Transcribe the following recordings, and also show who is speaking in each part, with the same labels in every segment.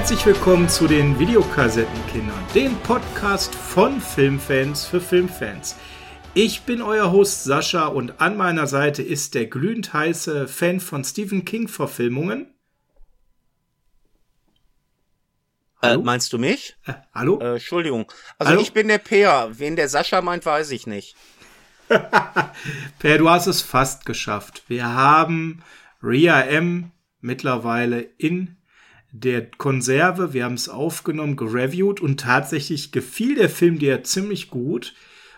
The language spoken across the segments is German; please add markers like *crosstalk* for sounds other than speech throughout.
Speaker 1: Herzlich willkommen zu den Videokassettenkindern, dem Podcast von Filmfans für Filmfans. Ich bin euer Host Sascha und an meiner Seite ist der glühend heiße Fan von Stephen King Verfilmungen.
Speaker 2: Äh, meinst du mich?
Speaker 1: Äh, hallo?
Speaker 2: Äh, Entschuldigung. Also
Speaker 1: Hallo?
Speaker 2: ich bin der Peer. Wen der Sascha meint, weiß ich nicht. *laughs*
Speaker 1: Per, du hast es fast geschafft. Wir haben Ria M mittlerweile in der Konserve. Wir haben es aufgenommen, gereviewt und tatsächlich gefiel der Film dir ziemlich gut.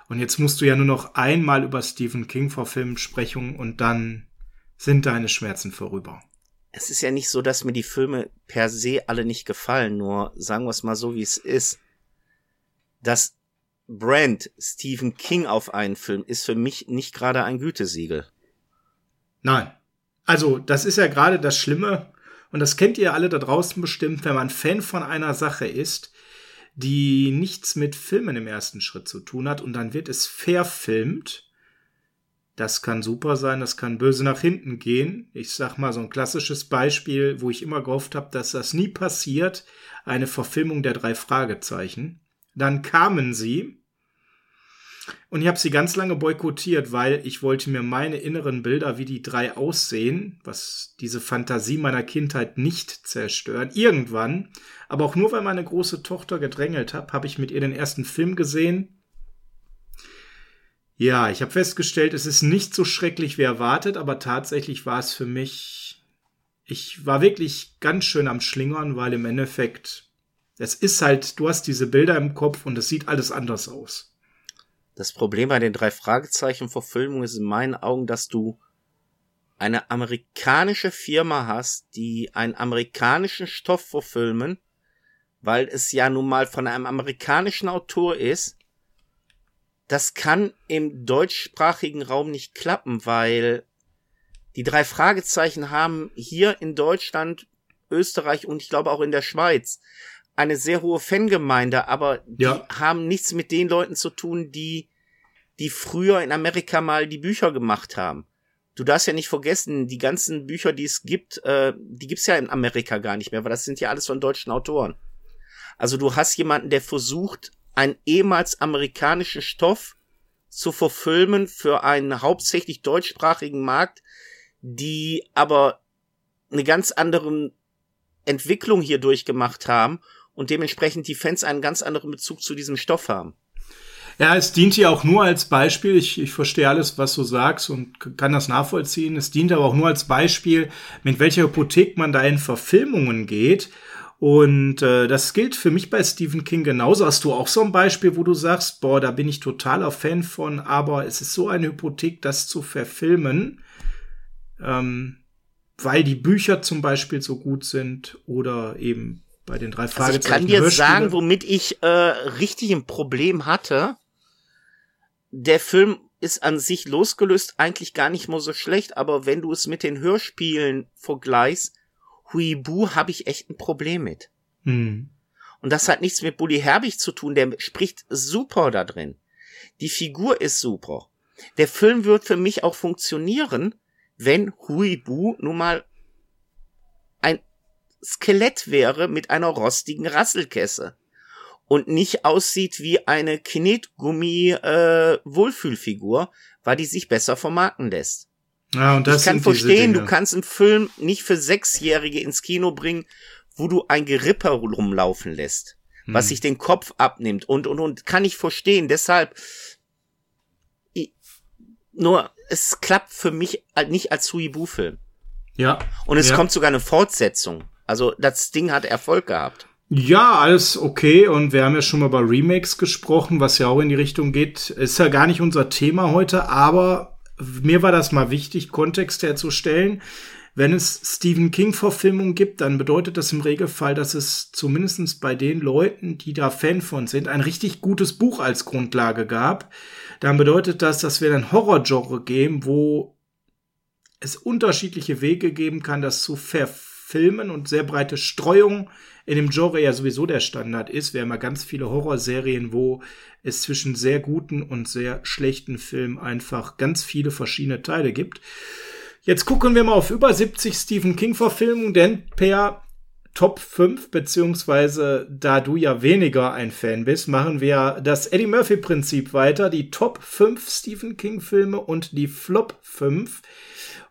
Speaker 1: Und jetzt musst du ja nur noch einmal über Stephen King verfilmen sprechen und dann sind deine Schmerzen vorüber.
Speaker 2: Es ist ja nicht so, dass mir die Filme per se alle nicht gefallen, nur sagen wir es mal so, wie es ist. Das Brand Stephen King auf einen Film ist für mich nicht gerade ein Gütesiegel.
Speaker 1: Nein. Also, das ist ja gerade das Schlimme. Und das kennt ihr alle da draußen bestimmt, wenn man Fan von einer Sache ist, die nichts mit Filmen im ersten Schritt zu tun hat und dann wird es verfilmt. Das kann super sein, das kann böse nach hinten gehen. Ich sag mal so ein klassisches Beispiel, wo ich immer gehofft habe, dass das nie passiert, eine Verfilmung der drei Fragezeichen. Dann kamen sie und ich habe sie ganz lange boykottiert, weil ich wollte mir meine inneren Bilder, wie die drei aussehen, was diese Fantasie meiner Kindheit nicht zerstören. Irgendwann, aber auch nur weil meine große Tochter gedrängelt hat, habe ich mit ihr den ersten Film gesehen. Ja, ich habe festgestellt, es ist nicht so schrecklich wie erwartet, aber tatsächlich war es für mich, ich war wirklich ganz schön am Schlingern, weil im Endeffekt, es ist halt, du hast diese Bilder im Kopf und es sieht alles anders aus.
Speaker 2: Das Problem bei den drei Fragezeichen Verfilmungen ist in meinen Augen, dass du eine amerikanische Firma hast, die einen amerikanischen Stoff verfilmen, weil es ja nun mal von einem amerikanischen Autor ist. Das kann im deutschsprachigen Raum nicht klappen, weil die drei Fragezeichen haben hier in Deutschland, Österreich und ich glaube auch in der Schweiz eine sehr hohe Fangemeinde, aber
Speaker 1: Ja.
Speaker 2: die haben nichts mit den Leuten zu tun, die, die früher in Amerika mal die Bücher gemacht haben. Du darfst ja nicht vergessen, die ganzen Bücher, die es gibt, äh, die gibt's ja in Amerika gar nicht mehr, weil das sind ja alles von deutschen Autoren. Also du hast jemanden, der versucht, einen ehemals amerikanischen Stoff zu verfilmen für einen hauptsächlich deutschsprachigen Markt, die aber eine ganz andere Entwicklung hier durchgemacht haben und dementsprechend die Fans einen ganz anderen Bezug zu diesem Stoff haben.
Speaker 1: Ja, es dient ja auch nur als Beispiel. Ich, ich verstehe alles, was du sagst und kann das nachvollziehen. Es dient aber auch nur als Beispiel, mit welcher Hypothek man da in Verfilmungen geht. Und äh, das gilt für mich bei Stephen King genauso. Hast du auch so ein Beispiel, wo du sagst, boah, da bin ich totaler Fan von, aber es ist so eine Hypothek, das zu verfilmen, ähm, weil die Bücher zum Beispiel so gut sind oder eben bei den drei
Speaker 2: Also ich
Speaker 1: Fragezeichen.
Speaker 2: kann dir sagen, womit ich äh, richtig ein Problem hatte. Der Film ist an sich losgelöst eigentlich gar nicht mal so schlecht, aber wenn du es mit den Hörspielen vergleichst, Huibu habe ich echt ein Problem mit.
Speaker 1: Hm.
Speaker 2: Und das hat nichts mit Bully Herbig zu tun, der spricht super da drin. Die Figur ist super. Der Film wird für mich auch funktionieren, wenn Huibu nun mal Skelett wäre mit einer rostigen Rasselkesse und nicht aussieht wie eine Knetgummi äh, Wohlfühlfigur, weil die sich besser vermarkten lässt.
Speaker 1: Ja, und das
Speaker 2: ich kann verstehen, du kannst einen Film nicht für Sechsjährige ins Kino bringen, wo du ein Gerippe rumlaufen lässt, was
Speaker 1: Hm.
Speaker 2: sich den Kopf abnimmt und und und kann ich verstehen. Deshalb i- nur es klappt für mich halt nicht als Huibu-Film.
Speaker 1: Ja.
Speaker 2: Und es
Speaker 1: ja.
Speaker 2: kommt sogar eine Fortsetzung. Also das Ding hat Erfolg gehabt.
Speaker 1: Ja, alles okay. Und wir haben ja schon mal über Remakes gesprochen, was ja auch in die Richtung geht. Ist ja gar nicht unser Thema heute, aber mir war das mal wichtig, Kontext herzustellen. Wenn es Stephen King-Verfilmungen gibt, dann bedeutet das im Regelfall, dass es zumindest bei den Leuten, die da Fan von sind, ein richtig gutes Buch als Grundlage gab. Dann bedeutet das, dass wir ein Horror-Genre geben, wo es unterschiedliche Wege geben kann, das zu verfilmen und sehr breite Streuung in dem Genre ja sowieso der Standard ist. Wir haben ja ganz viele Horrorserien, wo es zwischen sehr guten und sehr schlechten Filmen einfach ganz viele verschiedene Teile gibt. Jetzt gucken wir mal auf über 70 Stephen King Verfilmungen, denn per Top 5, beziehungsweise da du ja weniger ein Fan bist, machen wir das Eddie Murphy-Prinzip weiter. Die Top 5 Stephen King-Filme und die Flop 5.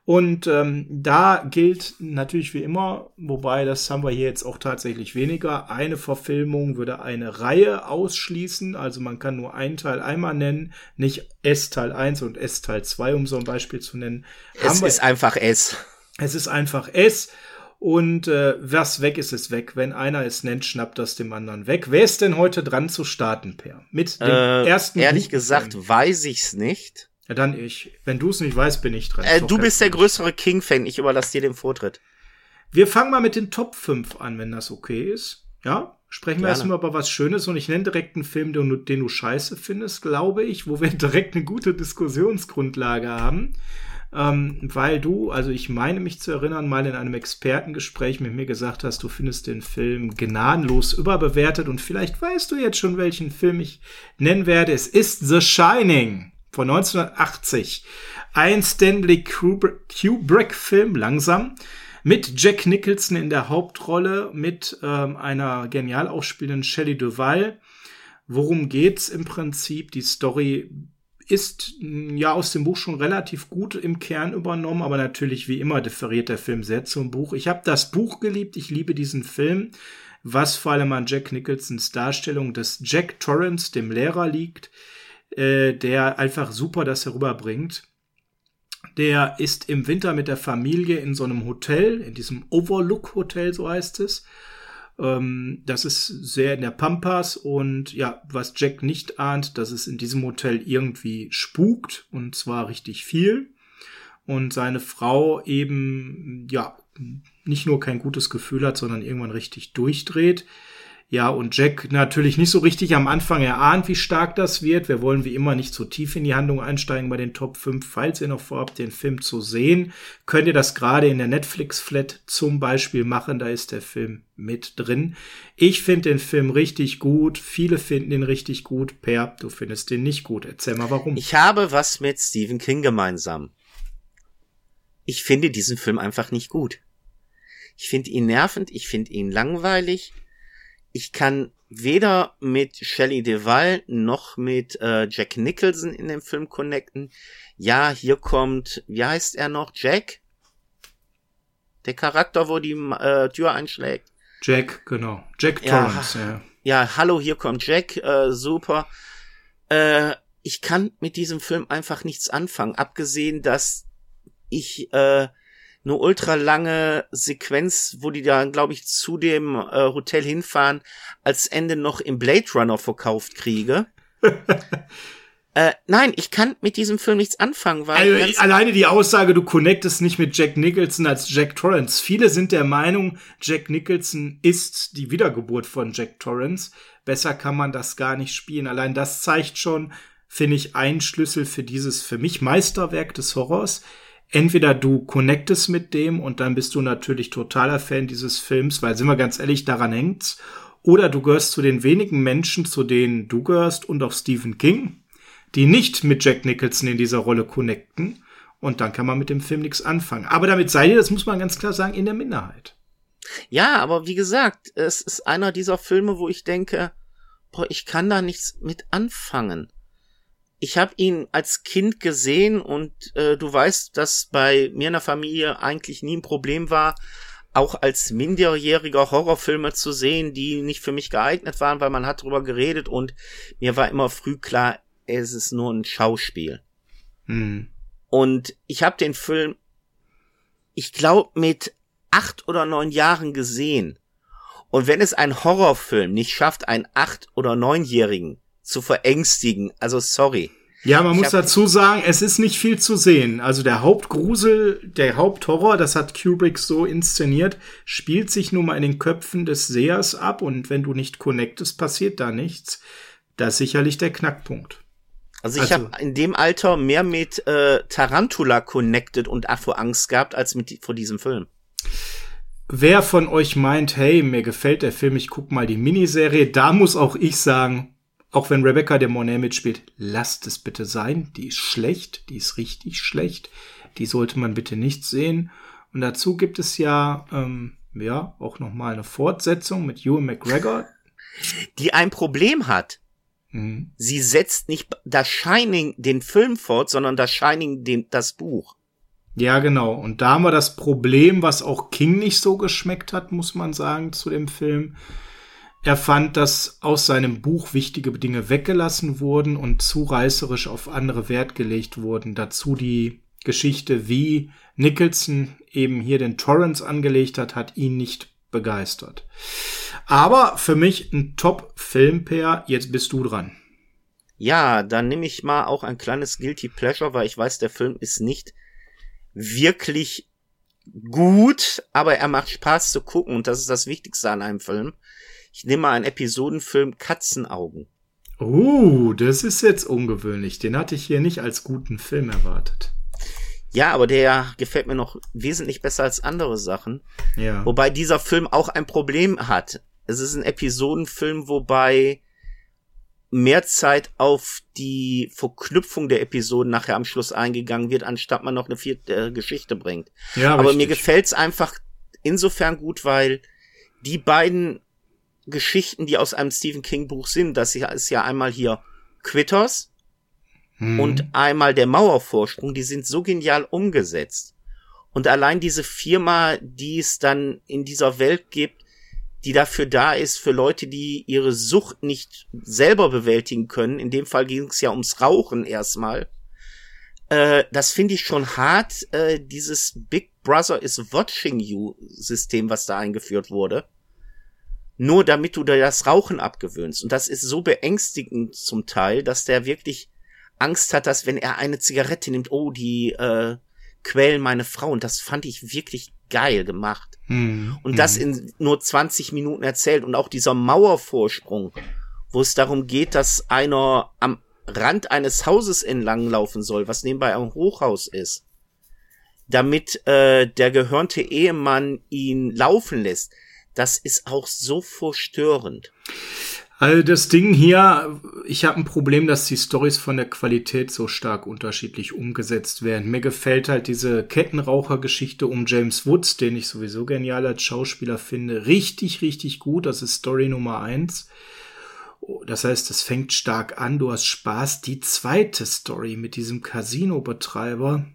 Speaker 1: Und ähm, da gilt natürlich wie immer, wobei das haben wir hier jetzt auch tatsächlich weniger. Eine Verfilmung würde eine Reihe ausschließen. Also man kann nur einen Teil einmal nennen, nicht S Teil 1 und S Teil 2, um so ein Beispiel zu nennen.
Speaker 2: Es ist einfach S.
Speaker 1: Es ist einfach S. Und äh, was weg ist, ist weg. Wenn einer es nennt, schnappt das dem anderen weg. Wer ist denn heute dran zu starten, Per?
Speaker 2: Mit dem äh, ersten. Ehrlich Buch gesagt, weiß ich's nicht.
Speaker 1: Ja, dann ich. Wenn du es nicht weißt, bin ich dran.
Speaker 2: Äh, du bist der größere King-Fan. Ich überlasse dir den Vortritt.
Speaker 1: Wir fangen mal mit den Top 5 an, wenn das okay ist. Ja? Sprechen wir erstmal über was Schönes und ich nenne direkt einen Film, den du, den du scheiße findest, glaube ich, wo wir *laughs* direkt eine gute Diskussionsgrundlage haben. Ähm, weil du, also ich meine mich zu erinnern, mal in einem Expertengespräch mit mir gesagt hast, du findest den Film gnadenlos überbewertet und vielleicht weißt du jetzt schon, welchen Film ich nennen werde. Es ist The Shining von 1980. Ein Stanley Kubrick-Film, langsam, mit Jack Nicholson in der Hauptrolle, mit ähm, einer genial aufspielenden Shelley Duvall. Worum geht's im Prinzip? Die Story ist ja aus dem Buch schon relativ gut im Kern übernommen, aber natürlich wie immer differiert der Film sehr zum Buch. Ich habe das Buch geliebt, ich liebe diesen Film, was vor allem an Jack Nicholsons Darstellung des Jack Torrance, dem Lehrer, liegt äh, der einfach super das herüberbringt. Der ist im Winter mit der Familie in so einem Hotel, in diesem Overlook Hotel, so heißt es. Ähm, das ist sehr in der Pampas und ja, was Jack nicht ahnt, dass es in diesem Hotel irgendwie spukt und zwar richtig viel. Und seine Frau eben, ja, nicht nur kein gutes Gefühl hat, sondern irgendwann richtig durchdreht. Ja, und Jack natürlich nicht so richtig am Anfang erahnt, wie stark das wird. Wir wollen wie immer nicht zu tief in die Handlung einsteigen bei den Top 5. Falls ihr noch vorhabt, den Film zu sehen, könnt ihr das gerade in der Netflix-Flat zum Beispiel machen. Da ist der Film mit drin. Ich finde den Film richtig gut. Viele finden ihn richtig gut. Per, du findest den nicht gut. Erzähl mal warum.
Speaker 2: Ich habe was mit Stephen King gemeinsam. Ich finde diesen Film einfach nicht gut. Ich finde ihn nervend, ich finde ihn langweilig ich kann weder mit Shelley Duvall noch mit äh, Jack Nicholson in dem Film connecten. Ja, hier kommt, wie heißt er noch? Jack? Der Charakter, wo die äh, Tür einschlägt.
Speaker 1: Jack, genau. Jack Torrance,
Speaker 2: ja. Ja, ja hallo, hier kommt Jack, äh, super. Äh, ich kann mit diesem Film einfach nichts anfangen, abgesehen, dass ich äh, eine ultra lange Sequenz, wo die dann, glaube ich, zu dem äh, Hotel hinfahren, als Ende noch im Blade Runner verkauft kriege. *laughs* äh, nein, ich kann mit diesem Film nichts anfangen, weil.
Speaker 1: Also, alleine die Aussage, du connectest nicht mit Jack Nicholson als Jack Torrance. Viele sind der Meinung, Jack Nicholson ist die Wiedergeburt von Jack Torrance. Besser kann man das gar nicht spielen. Allein das zeigt schon, finde ich, ein Schlüssel für dieses für mich Meisterwerk des Horrors entweder du connectest mit dem und dann bist du natürlich totaler Fan dieses Films, weil sind wir ganz ehrlich, daran hängt's. Oder du gehörst zu den wenigen Menschen, zu denen du gehörst und auch Stephen King, die nicht mit Jack Nicholson in dieser Rolle connecten. Und dann kann man mit dem Film nichts anfangen. Aber damit seid ihr, das muss man ganz klar sagen, in der Minderheit.
Speaker 2: Ja, aber wie gesagt, es ist einer dieser Filme, wo ich denke, boah, ich kann da nichts mit anfangen ich habe ihn als Kind gesehen und äh, du weißt, dass bei mir in der Familie eigentlich nie ein Problem war, auch als minderjähriger Horrorfilme zu sehen, die nicht für mich geeignet waren, weil man hat drüber geredet und mir war immer früh klar, es ist nur ein Schauspiel. Hm. Und ich habe den Film, ich glaube, mit acht oder neun Jahren gesehen. Und wenn es ein Horrorfilm nicht schafft, einen acht- oder neunjährigen zu verängstigen. Also sorry.
Speaker 1: Ja, man ich muss dazu sagen, es ist nicht viel zu sehen. Also der Hauptgrusel, der Haupthorror, das hat Kubrick so inszeniert, spielt sich nun mal in den Köpfen des Sehers ab und wenn du nicht connectest, passiert da nichts. Das ist sicherlich der Knackpunkt.
Speaker 2: Also ich also, habe in dem Alter mehr mit äh, Tarantula connected und Afro-Angst gehabt, als mit vor diesem Film.
Speaker 1: Wer von euch meint, hey, mir gefällt der Film, ich guck mal die Miniserie, da muss auch ich sagen, auch wenn Rebecca de Mornay mitspielt, lasst es bitte sein. Die ist schlecht, die ist richtig schlecht. Die sollte man bitte nicht sehen. Und dazu gibt es ja ähm, ja, auch nochmal eine Fortsetzung mit Ewan McGregor. *laughs*
Speaker 2: Die ein Problem hat. Mhm. Sie setzt nicht das Shining den Film fort, sondern das Shining den, das Buch.
Speaker 1: Ja, genau. Und da haben wir das Problem, was auch King nicht so geschmeckt hat, muss man sagen, zu dem Film. Er fand, dass aus seinem Buch wichtige Dinge weggelassen wurden und zu reißerisch auf andere Wert gelegt wurden. Dazu die Geschichte, wie Nicholson eben hier den Torrance angelegt hat, hat ihn nicht begeistert. Aber für mich ein Top-Filmpair. Jetzt bist du dran.
Speaker 2: Ja, dann nehme ich mal auch ein kleines Guilty Pleasure, weil ich weiß, der Film ist nicht wirklich gut, aber er macht Spaß zu gucken und das ist das Wichtigste an einem Film. Ich nehme mal einen Episodenfilm Katzenaugen.
Speaker 1: Oh, das ist jetzt ungewöhnlich. Den hatte ich hier nicht als guten Film erwartet.
Speaker 2: Ja, aber der gefällt mir noch wesentlich besser als andere Sachen.
Speaker 1: Ja.
Speaker 2: Wobei dieser Film auch ein Problem hat. Es ist ein Episodenfilm, wobei mehr Zeit auf die Verknüpfung der Episoden nachher am Schluss eingegangen wird, anstatt man noch eine vierte äh, Geschichte bringt. Ja, Aber richtig. mir gefällt's einfach insofern gut, weil die beiden Geschichten, die aus einem Stephen King Buch sind, das ist ja einmal hier Quitters hm. und einmal der Mauervorsprung, die sind so genial umgesetzt. Und allein diese Firma, die es dann in dieser Welt gibt, die dafür da ist für Leute, die ihre Sucht nicht selber bewältigen können. In dem Fall ging es ja ums Rauchen erstmal. Äh, das finde ich schon hart, äh, dieses Big Brother is watching you System, was da eingeführt wurde. Nur damit du dir das Rauchen abgewöhnst. Und das ist so beängstigend zum Teil, dass der wirklich Angst hat, dass wenn er eine Zigarette nimmt, oh, die äh, quälen meine Frau. Und das fand ich wirklich geil gemacht. Hm, und das hm. in nur 20 Minuten erzählt. Und auch dieser Mauervorsprung, wo es darum geht, dass einer am Rand eines Hauses entlang laufen soll, was nebenbei ein Hochhaus ist, damit äh, der gehörnte Ehemann ihn laufen lässt. Das ist auch so verstörend.
Speaker 1: Also das Ding hier, ich habe ein Problem, dass die Stories von der Qualität so stark unterschiedlich umgesetzt werden. Mir gefällt halt diese Kettenrauchergeschichte um James Woods, den ich sowieso genial als Schauspieler finde, richtig, richtig gut. Das ist Story Nummer eins. Das heißt, es fängt stark an, du hast Spaß. Die zweite Story mit diesem Casino-Betreiber,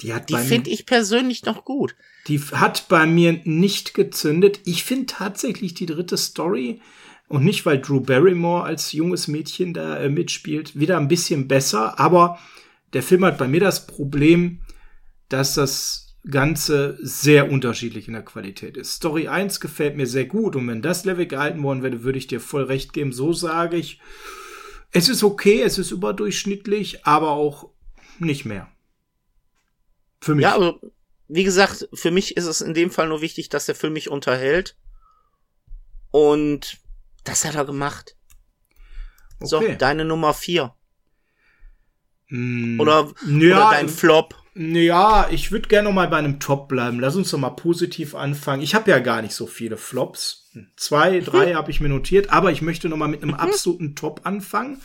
Speaker 2: die hat Die finde ich persönlich noch gut.
Speaker 1: Die hat bei mir nicht gezündet. Ich finde tatsächlich die dritte Story und nicht, weil Drew Barrymore als junges Mädchen da äh, mitspielt, wieder ein bisschen besser. Aber der Film hat bei mir das Problem, dass das Ganze sehr unterschiedlich in der Qualität ist. Story 1 gefällt mir sehr gut und wenn das Level gehalten worden wäre, würde ich dir voll recht geben. So sage ich, es ist okay, es ist überdurchschnittlich, aber auch nicht mehr.
Speaker 2: Für mich. Ja, also, wie gesagt, für mich ist es in dem Fall nur wichtig, dass der Film mich unterhält. Und das hat er gemacht. Okay. So, deine Nummer vier.
Speaker 1: Mm,
Speaker 2: oder, ja, oder dein Flop.
Speaker 1: Ja, ich würde gerne noch mal bei einem Top bleiben. Lass uns doch mal positiv anfangen. Ich habe ja gar nicht so viele Flops. Zwei, drei habe ich mir notiert, aber ich möchte noch mal mit einem mhm. absoluten Top anfangen.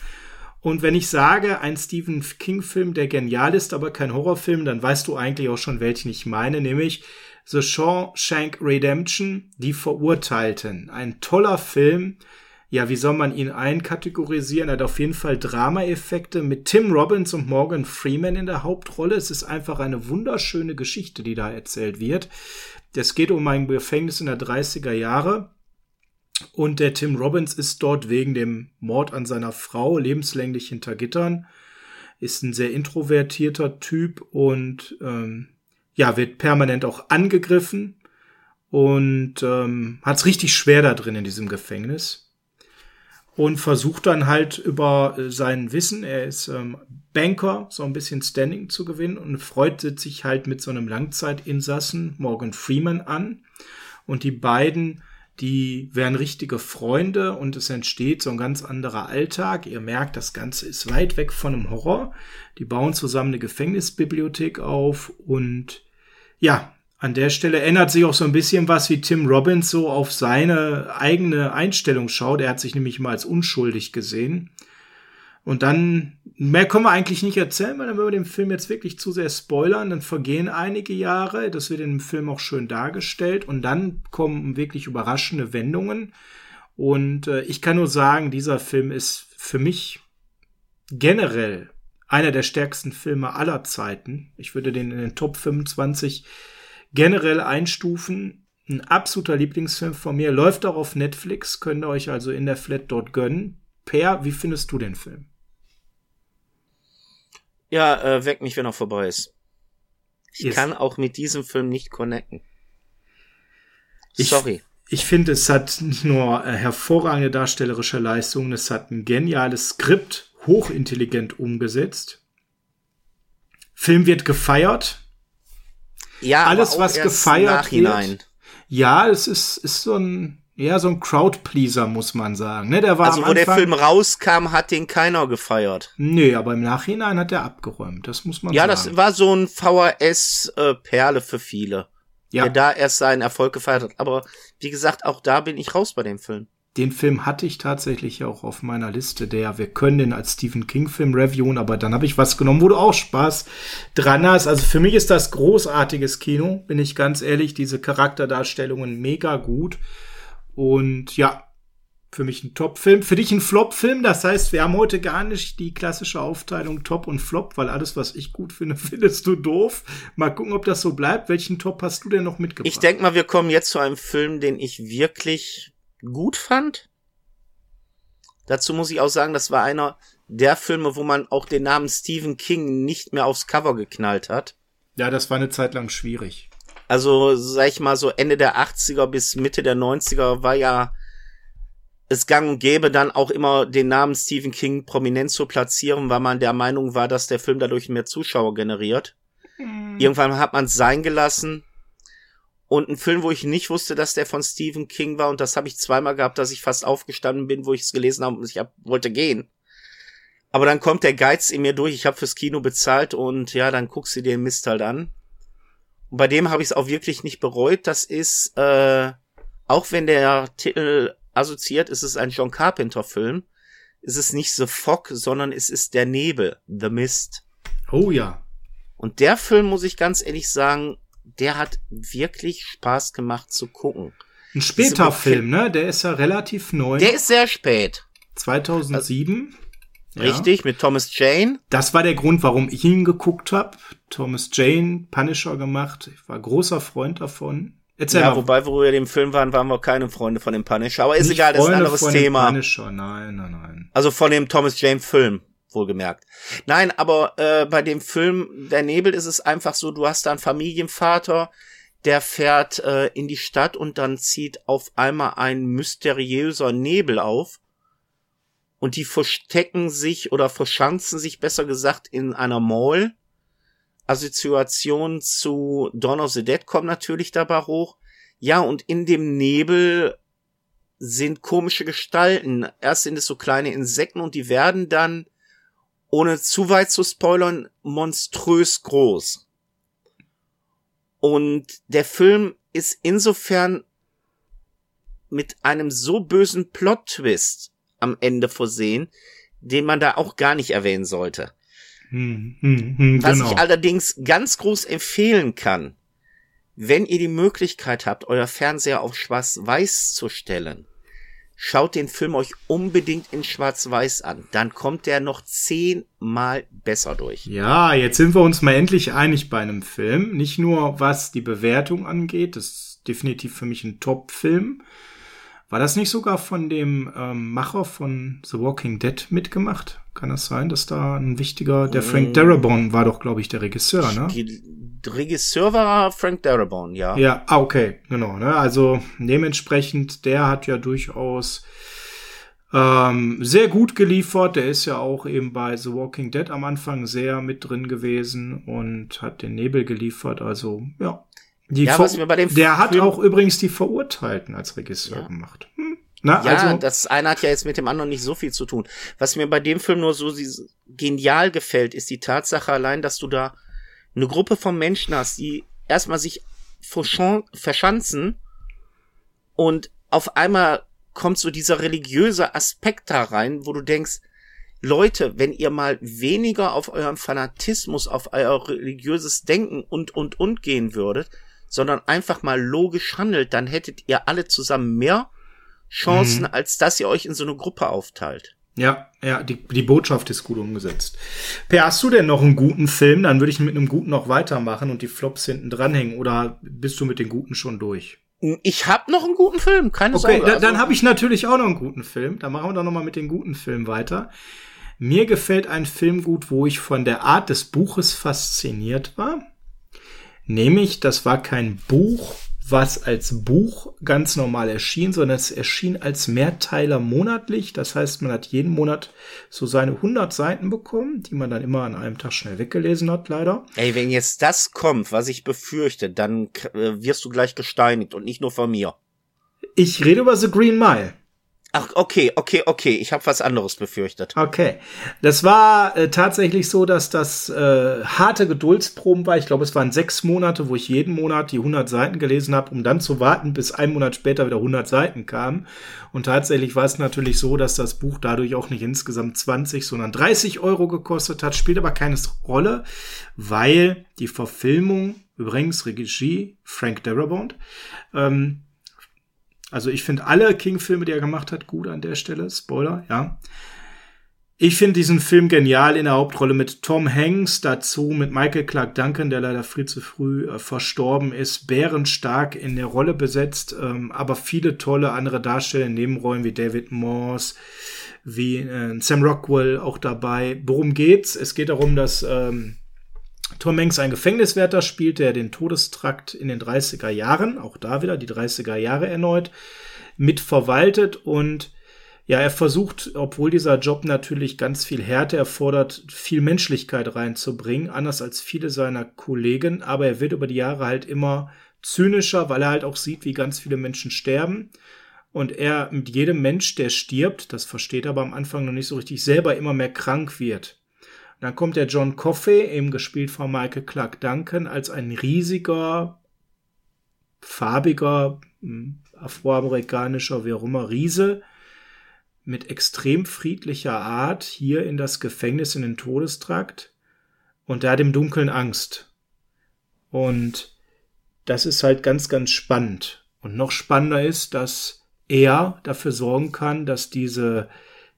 Speaker 1: Und wenn ich sage, ein Stephen King-Film, der genial ist, aber kein Horrorfilm, dann weißt du eigentlich auch schon, welchen ich meine, nämlich The Shawshank Redemption, Die Verurteilten. Ein toller Film. Ja, wie soll man ihn einkategorisieren? Er hat auf jeden Fall Drama-Effekte mit Tim Robbins und Morgan Freeman in der Hauptrolle. Es ist einfach eine wunderschöne Geschichte, die da erzählt wird. Es geht um ein Gefängnis in der 30er Jahre. Und der Tim Robbins ist dort wegen dem Mord an seiner Frau lebenslänglich hinter Gittern. Ist ein sehr introvertierter Typ und ähm, ja, wird permanent auch angegriffen und ähm, hat es richtig schwer da drin in diesem Gefängnis. Und versucht dann halt über äh, sein Wissen, er ist ähm, Banker, so ein bisschen Standing zu gewinnen und freut sich halt mit so einem Langzeitinsassen Morgan Freeman an. Und die beiden, die werden richtige Freunde und es entsteht so ein ganz anderer Alltag. Ihr merkt, das Ganze ist weit weg von einem Horror. Die bauen zusammen eine Gefängnisbibliothek auf und ja, an der Stelle ändert sich auch so ein bisschen was, wie Tim Robbins so auf seine eigene Einstellung schaut. Er hat sich nämlich mal als unschuldig gesehen. Und dann mehr können wir eigentlich nicht erzählen, weil dann würden wir den Film jetzt wirklich zu sehr spoilern. Dann vergehen einige Jahre, das wird dem Film auch schön dargestellt und dann kommen wirklich überraschende Wendungen. Und äh, ich kann nur sagen, dieser Film ist für mich generell einer der stärksten Filme aller Zeiten. Ich würde den in den Top 25 generell einstufen. Ein absoluter Lieblingsfilm von mir. Läuft auch auf Netflix, könnt ihr euch also in der Flat dort gönnen. Per, wie findest du den Film?
Speaker 2: Ja, äh, weg mich, wenn er vorbei ist. Ich ist kann auch mit diesem Film nicht connecten.
Speaker 1: Sorry. Ich, ich finde, es hat nicht nur äh, hervorragende darstellerische Leistungen, es hat ein geniales Skript, hochintelligent umgesetzt. Film wird gefeiert.
Speaker 2: Ja, alles, was gefeiert wird.
Speaker 1: Ja, es ist, ist so ein, ja, so ein Crowdpleaser, muss man sagen. Ne, der war
Speaker 2: also, wo Anfang, der Film rauskam, hat den keiner gefeiert.
Speaker 1: Nee, aber im Nachhinein hat er abgeräumt. Das muss man
Speaker 2: ja,
Speaker 1: sagen.
Speaker 2: Ja, das war so ein VHS-Perle für viele. Ja. Der da erst seinen Erfolg gefeiert hat. Aber wie gesagt, auch da bin ich raus bei dem Film.
Speaker 1: Den Film hatte ich tatsächlich auch auf meiner Liste, der wir können den als Stephen King Film reviewen, aber dann habe ich was genommen, wo du auch Spaß dran hast. Also für mich ist das großartiges Kino, bin ich ganz ehrlich, diese Charakterdarstellungen mega gut. Und ja, für mich ein Top-Film. Für dich ein Flop-Film. Das heißt, wir haben heute gar nicht die klassische Aufteilung Top und Flop, weil alles, was ich gut finde, *laughs* findest du doof. Mal gucken, ob das so bleibt. Welchen Top hast du denn noch mitgebracht?
Speaker 2: Ich denke mal, wir kommen jetzt zu einem Film, den ich wirklich gut fand. Dazu muss ich auch sagen, das war einer der Filme, wo man auch den Namen Stephen King nicht mehr aufs Cover geknallt hat.
Speaker 1: Ja, das war eine Zeit lang schwierig.
Speaker 2: Also, sag ich mal, so Ende der 80er bis Mitte der 90er war ja es gang und gäbe dann auch immer den Namen Stephen King prominent zu platzieren, weil man der Meinung war, dass der Film dadurch mehr Zuschauer generiert. Mhm. Irgendwann hat man es sein gelassen. Und ein Film, wo ich nicht wusste, dass der von Stephen King war, und das habe ich zweimal gehabt, dass ich fast aufgestanden bin, wo ich es gelesen habe und ich hab, wollte gehen. Aber dann kommt der Geiz in mir durch, ich habe fürs Kino bezahlt und ja, dann guckst du dir den Mist halt an. Und bei dem habe ich es auch wirklich nicht bereut. Das ist, äh, auch wenn der Titel assoziiert, ist es ein John Carpenter Film. Es ist nicht The Fog, sondern es ist der Nebel, The Mist.
Speaker 1: Oh ja.
Speaker 2: Und der Film, muss ich ganz ehrlich sagen, der hat wirklich Spaß gemacht zu gucken.
Speaker 1: Ein später Film, ne? Der ist ja relativ neu.
Speaker 2: Der ist sehr spät.
Speaker 1: 2007. Also,
Speaker 2: Richtig, ja. mit Thomas Jane.
Speaker 1: Das war der Grund, warum ich ihn geguckt habe. Thomas Jane, Punisher gemacht. Ich war großer Freund davon.
Speaker 2: Erzähl ja, mal. wobei, wo wir dem Film waren, waren wir keine Freunde von dem Punisher. Aber ist Nicht egal, das ist ein anderes von Thema. Dem
Speaker 1: Punisher, nein, nein, nein.
Speaker 2: Also von dem Thomas Jane Film, wohlgemerkt. Nein, aber äh, bei dem Film Der Nebel ist es einfach so, du hast da einen Familienvater, der fährt äh, in die Stadt und dann zieht auf einmal ein mysteriöser Nebel auf und die verstecken sich oder verschanzen sich besser gesagt in einer Mall. Assoziation zu Dawn of the Dead kommt natürlich dabei hoch. Ja, und in dem Nebel sind komische Gestalten. Erst sind es so kleine Insekten und die werden dann, ohne zu weit zu spoilern, monströs groß. Und der Film ist insofern mit einem so bösen Plot-Twist am Ende versehen, den man da auch gar nicht erwähnen sollte. Hm, hm, hm, Was genau. ich allerdings ganz groß empfehlen kann, wenn ihr die Möglichkeit habt, euer Fernseher auf Schwarz-Weiß zu stellen, schaut den Film euch unbedingt in Schwarz-Weiß an. Dann kommt der noch zehnmal besser durch.
Speaker 1: Ja, jetzt sind wir uns mal endlich einig bei einem Film. Nicht nur was die Bewertung angeht, das ist definitiv für mich ein Top-Film, war das nicht sogar von dem ähm, Macher von The Walking Dead mitgemacht? Kann das sein, dass da ein wichtiger, der Frank mm. Darabont war doch, glaube ich, der Regisseur, ne?
Speaker 2: Die, Regisseur war Frank Darabont, ja.
Speaker 1: Ja, ah, okay, genau. Ne? Also dementsprechend, der hat ja durchaus ähm, sehr gut geliefert. Der ist ja auch eben bei The Walking Dead am Anfang sehr mit drin gewesen und hat den Nebel geliefert. Also ja, ja, was mir bei dem der hat auch übrigens die Verurteilten als Regisseur ja. gemacht. Hm.
Speaker 2: Na, ja, also das eine hat ja jetzt mit dem anderen nicht so viel zu tun. Was mir bei dem Film nur so genial gefällt, ist die Tatsache allein, dass du da eine Gruppe von Menschen hast, die erstmal sich verschanzen und auf einmal kommt so dieser religiöse Aspekt da rein, wo du denkst, Leute, wenn ihr mal weniger auf euren Fanatismus, auf euer religiöses Denken und, und, und gehen würdet, sondern einfach mal logisch handelt, dann hättet ihr alle zusammen mehr Chancen, mhm. als dass ihr euch in so eine Gruppe aufteilt.
Speaker 1: Ja, ja, die, die Botschaft ist gut umgesetzt. Per, hast du denn noch einen guten Film? Dann würde ich mit einem guten noch weitermachen und die Flops hinten dranhängen. Oder bist du mit den guten schon durch?
Speaker 2: Ich habe noch einen guten Film, keine
Speaker 1: okay,
Speaker 2: Sorge.
Speaker 1: Okay, dann also habe ich natürlich auch noch einen guten Film. Dann machen wir doch noch mal mit den guten Filmen weiter. Mir gefällt ein Film gut, wo ich von der Art des Buches fasziniert war. Nämlich, das war kein Buch, was als Buch ganz normal erschien, sondern es erschien als Mehrteiler monatlich. Das heißt, man hat jeden Monat so seine 100 Seiten bekommen, die man dann immer an einem Tag schnell weggelesen hat, leider.
Speaker 2: Ey, wenn jetzt das kommt, was ich befürchte, dann äh, wirst du gleich gesteinigt und nicht nur von mir.
Speaker 1: Ich rede über The Green Mile.
Speaker 2: Ach, okay, okay, okay. Ich habe was anderes befürchtet.
Speaker 1: Okay. Das war äh, tatsächlich so, dass das äh, harte Geduldsproben war. Ich glaube, es waren sechs Monate, wo ich jeden Monat die 100 Seiten gelesen habe, um dann zu warten, bis ein Monat später wieder 100 Seiten kamen. Und tatsächlich war es natürlich so, dass das Buch dadurch auch nicht insgesamt 20, sondern 30 Euro gekostet hat. Spielt aber keine Rolle, weil die Verfilmung, übrigens Regie Frank Darabont, ähm, also ich finde alle King-Filme, die er gemacht hat, gut an der Stelle. Spoiler, ja. Ich finde diesen Film genial in der Hauptrolle mit Tom Hanks, dazu mit Michael Clark Duncan, der leider viel zu früh äh, verstorben ist, bärenstark in der Rolle besetzt, ähm, aber viele tolle andere Darsteller in Nebenrollen wie David Morse, wie äh, Sam Rockwell auch dabei. Worum geht's? Es geht darum, dass ähm, Tom Hanks ein Gefängniswärter spielt, der den Todestrakt in den 30er Jahren, auch da wieder die 30er Jahre erneut, mitverwaltet und ja, er versucht, obwohl dieser Job natürlich ganz viel Härte erfordert, viel Menschlichkeit reinzubringen, anders als viele seiner Kollegen, aber er wird über die Jahre halt immer zynischer, weil er halt auch sieht, wie ganz viele Menschen sterben und er mit jedem Mensch, der stirbt, das versteht er aber am Anfang noch nicht so richtig, selber immer mehr krank wird. Dann kommt der John Coffey, eben gespielt von Michael Clark Duncan, als ein riesiger, farbiger, hm, afroamerikanischer, wie auch immer, Riese mit extrem friedlicher Art hier in das Gefängnis in den Todestrakt und der hat im Dunkeln Angst. Und das ist halt ganz, ganz spannend. Und noch spannender ist, dass er dafür sorgen kann, dass diese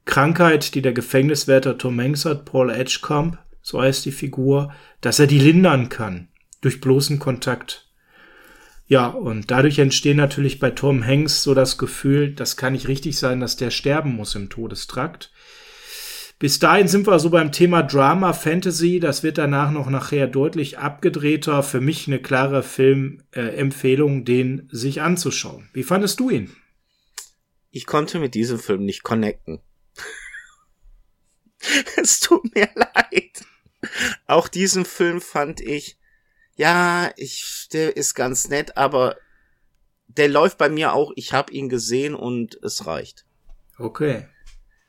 Speaker 1: Krankheit, die der Gefängniswärter Tom Hanks hat, Paul Edgecombe, so heißt die Figur, dass er die lindern kann durch bloßen Kontakt. Ja, und dadurch entsteht natürlich bei Tom Hanks so das Gefühl, das kann nicht richtig sein, dass der sterben muss im Todestrakt. Bis dahin sind wir so beim Thema Drama, Fantasy. Das wird danach noch nachher deutlich abgedrehter. Für mich eine klare Filmempfehlung, den sich anzuschauen. Wie fandest du ihn?
Speaker 2: Ich konnte mit diesem Film nicht connecten. *laughs* es tut mir *laughs* leid. Auch diesen Film fand ich, ja, ich, der ist ganz nett, aber der läuft bei mir auch, ich habe ihn gesehen und es reicht.
Speaker 1: Okay.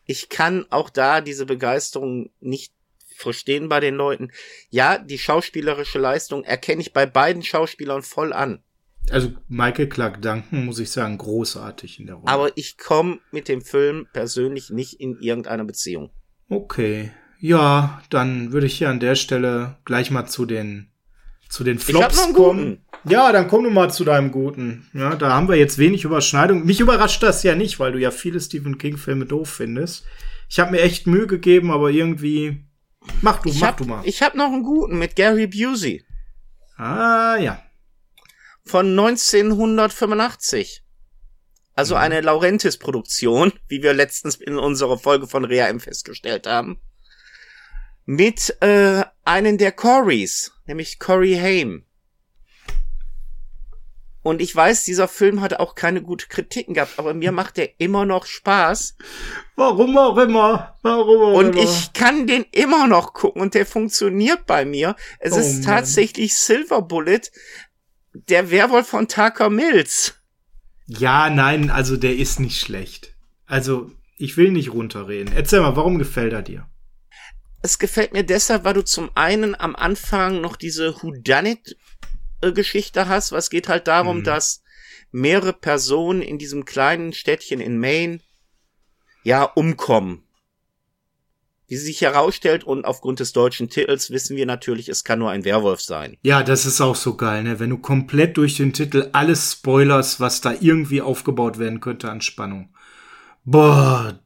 Speaker 2: Ich kann auch da diese Begeisterung nicht verstehen bei den Leuten. Ja, die schauspielerische Leistung erkenne ich bei beiden Schauspielern voll an.
Speaker 1: Also Michael Clark Duncan, muss ich sagen, großartig in der Rolle.
Speaker 2: Aber ich komme mit dem Film persönlich nicht in irgendeiner Beziehung.
Speaker 1: Okay. Ja, dann würde ich hier an der Stelle gleich mal zu den zu den Flops kommen. Ja, dann komm du mal zu deinem guten. Ja, da haben wir jetzt wenig Überschneidung. Mich überrascht das ja nicht, weil du ja viele Stephen King Filme doof findest. Ich habe mir echt Mühe gegeben, aber irgendwie mach du,
Speaker 2: ich
Speaker 1: mach
Speaker 2: hab,
Speaker 1: du mal.
Speaker 2: Ich habe noch einen guten mit Gary Busey.
Speaker 1: Ah, ja.
Speaker 2: Von 1985. Also mhm. eine Laurentis-Produktion, wie wir letztens in unserer Folge von Rea M festgestellt haben. Mit äh, einen der Corys, nämlich Cory Haim. Und ich weiß, dieser Film hat auch keine gute Kritiken gehabt, aber mir macht der immer noch Spaß.
Speaker 1: Warum auch immer. Warum auch
Speaker 2: und immer. ich kann den immer noch gucken und der funktioniert bei mir. Es oh, ist Mann. tatsächlich Silver Bullet, der Werwolf von Tucker Mills.
Speaker 1: Ja, nein, also der ist nicht schlecht. Also, ich will nicht runterreden. Erzähl mal, warum gefällt er dir?
Speaker 2: Es gefällt mir deshalb, weil du zum einen am Anfang noch diese Whodunit Geschichte hast, was geht halt darum, mhm. dass mehrere Personen in diesem kleinen Städtchen in Maine ja umkommen. Wie sich herausstellt und aufgrund des deutschen Titels wissen wir natürlich, es kann nur ein Werwolf sein.
Speaker 1: Ja, das ist auch so geil, ne? Wenn du komplett durch den Titel alles spoilers, was da irgendwie aufgebaut werden könnte an Spannung. Boah.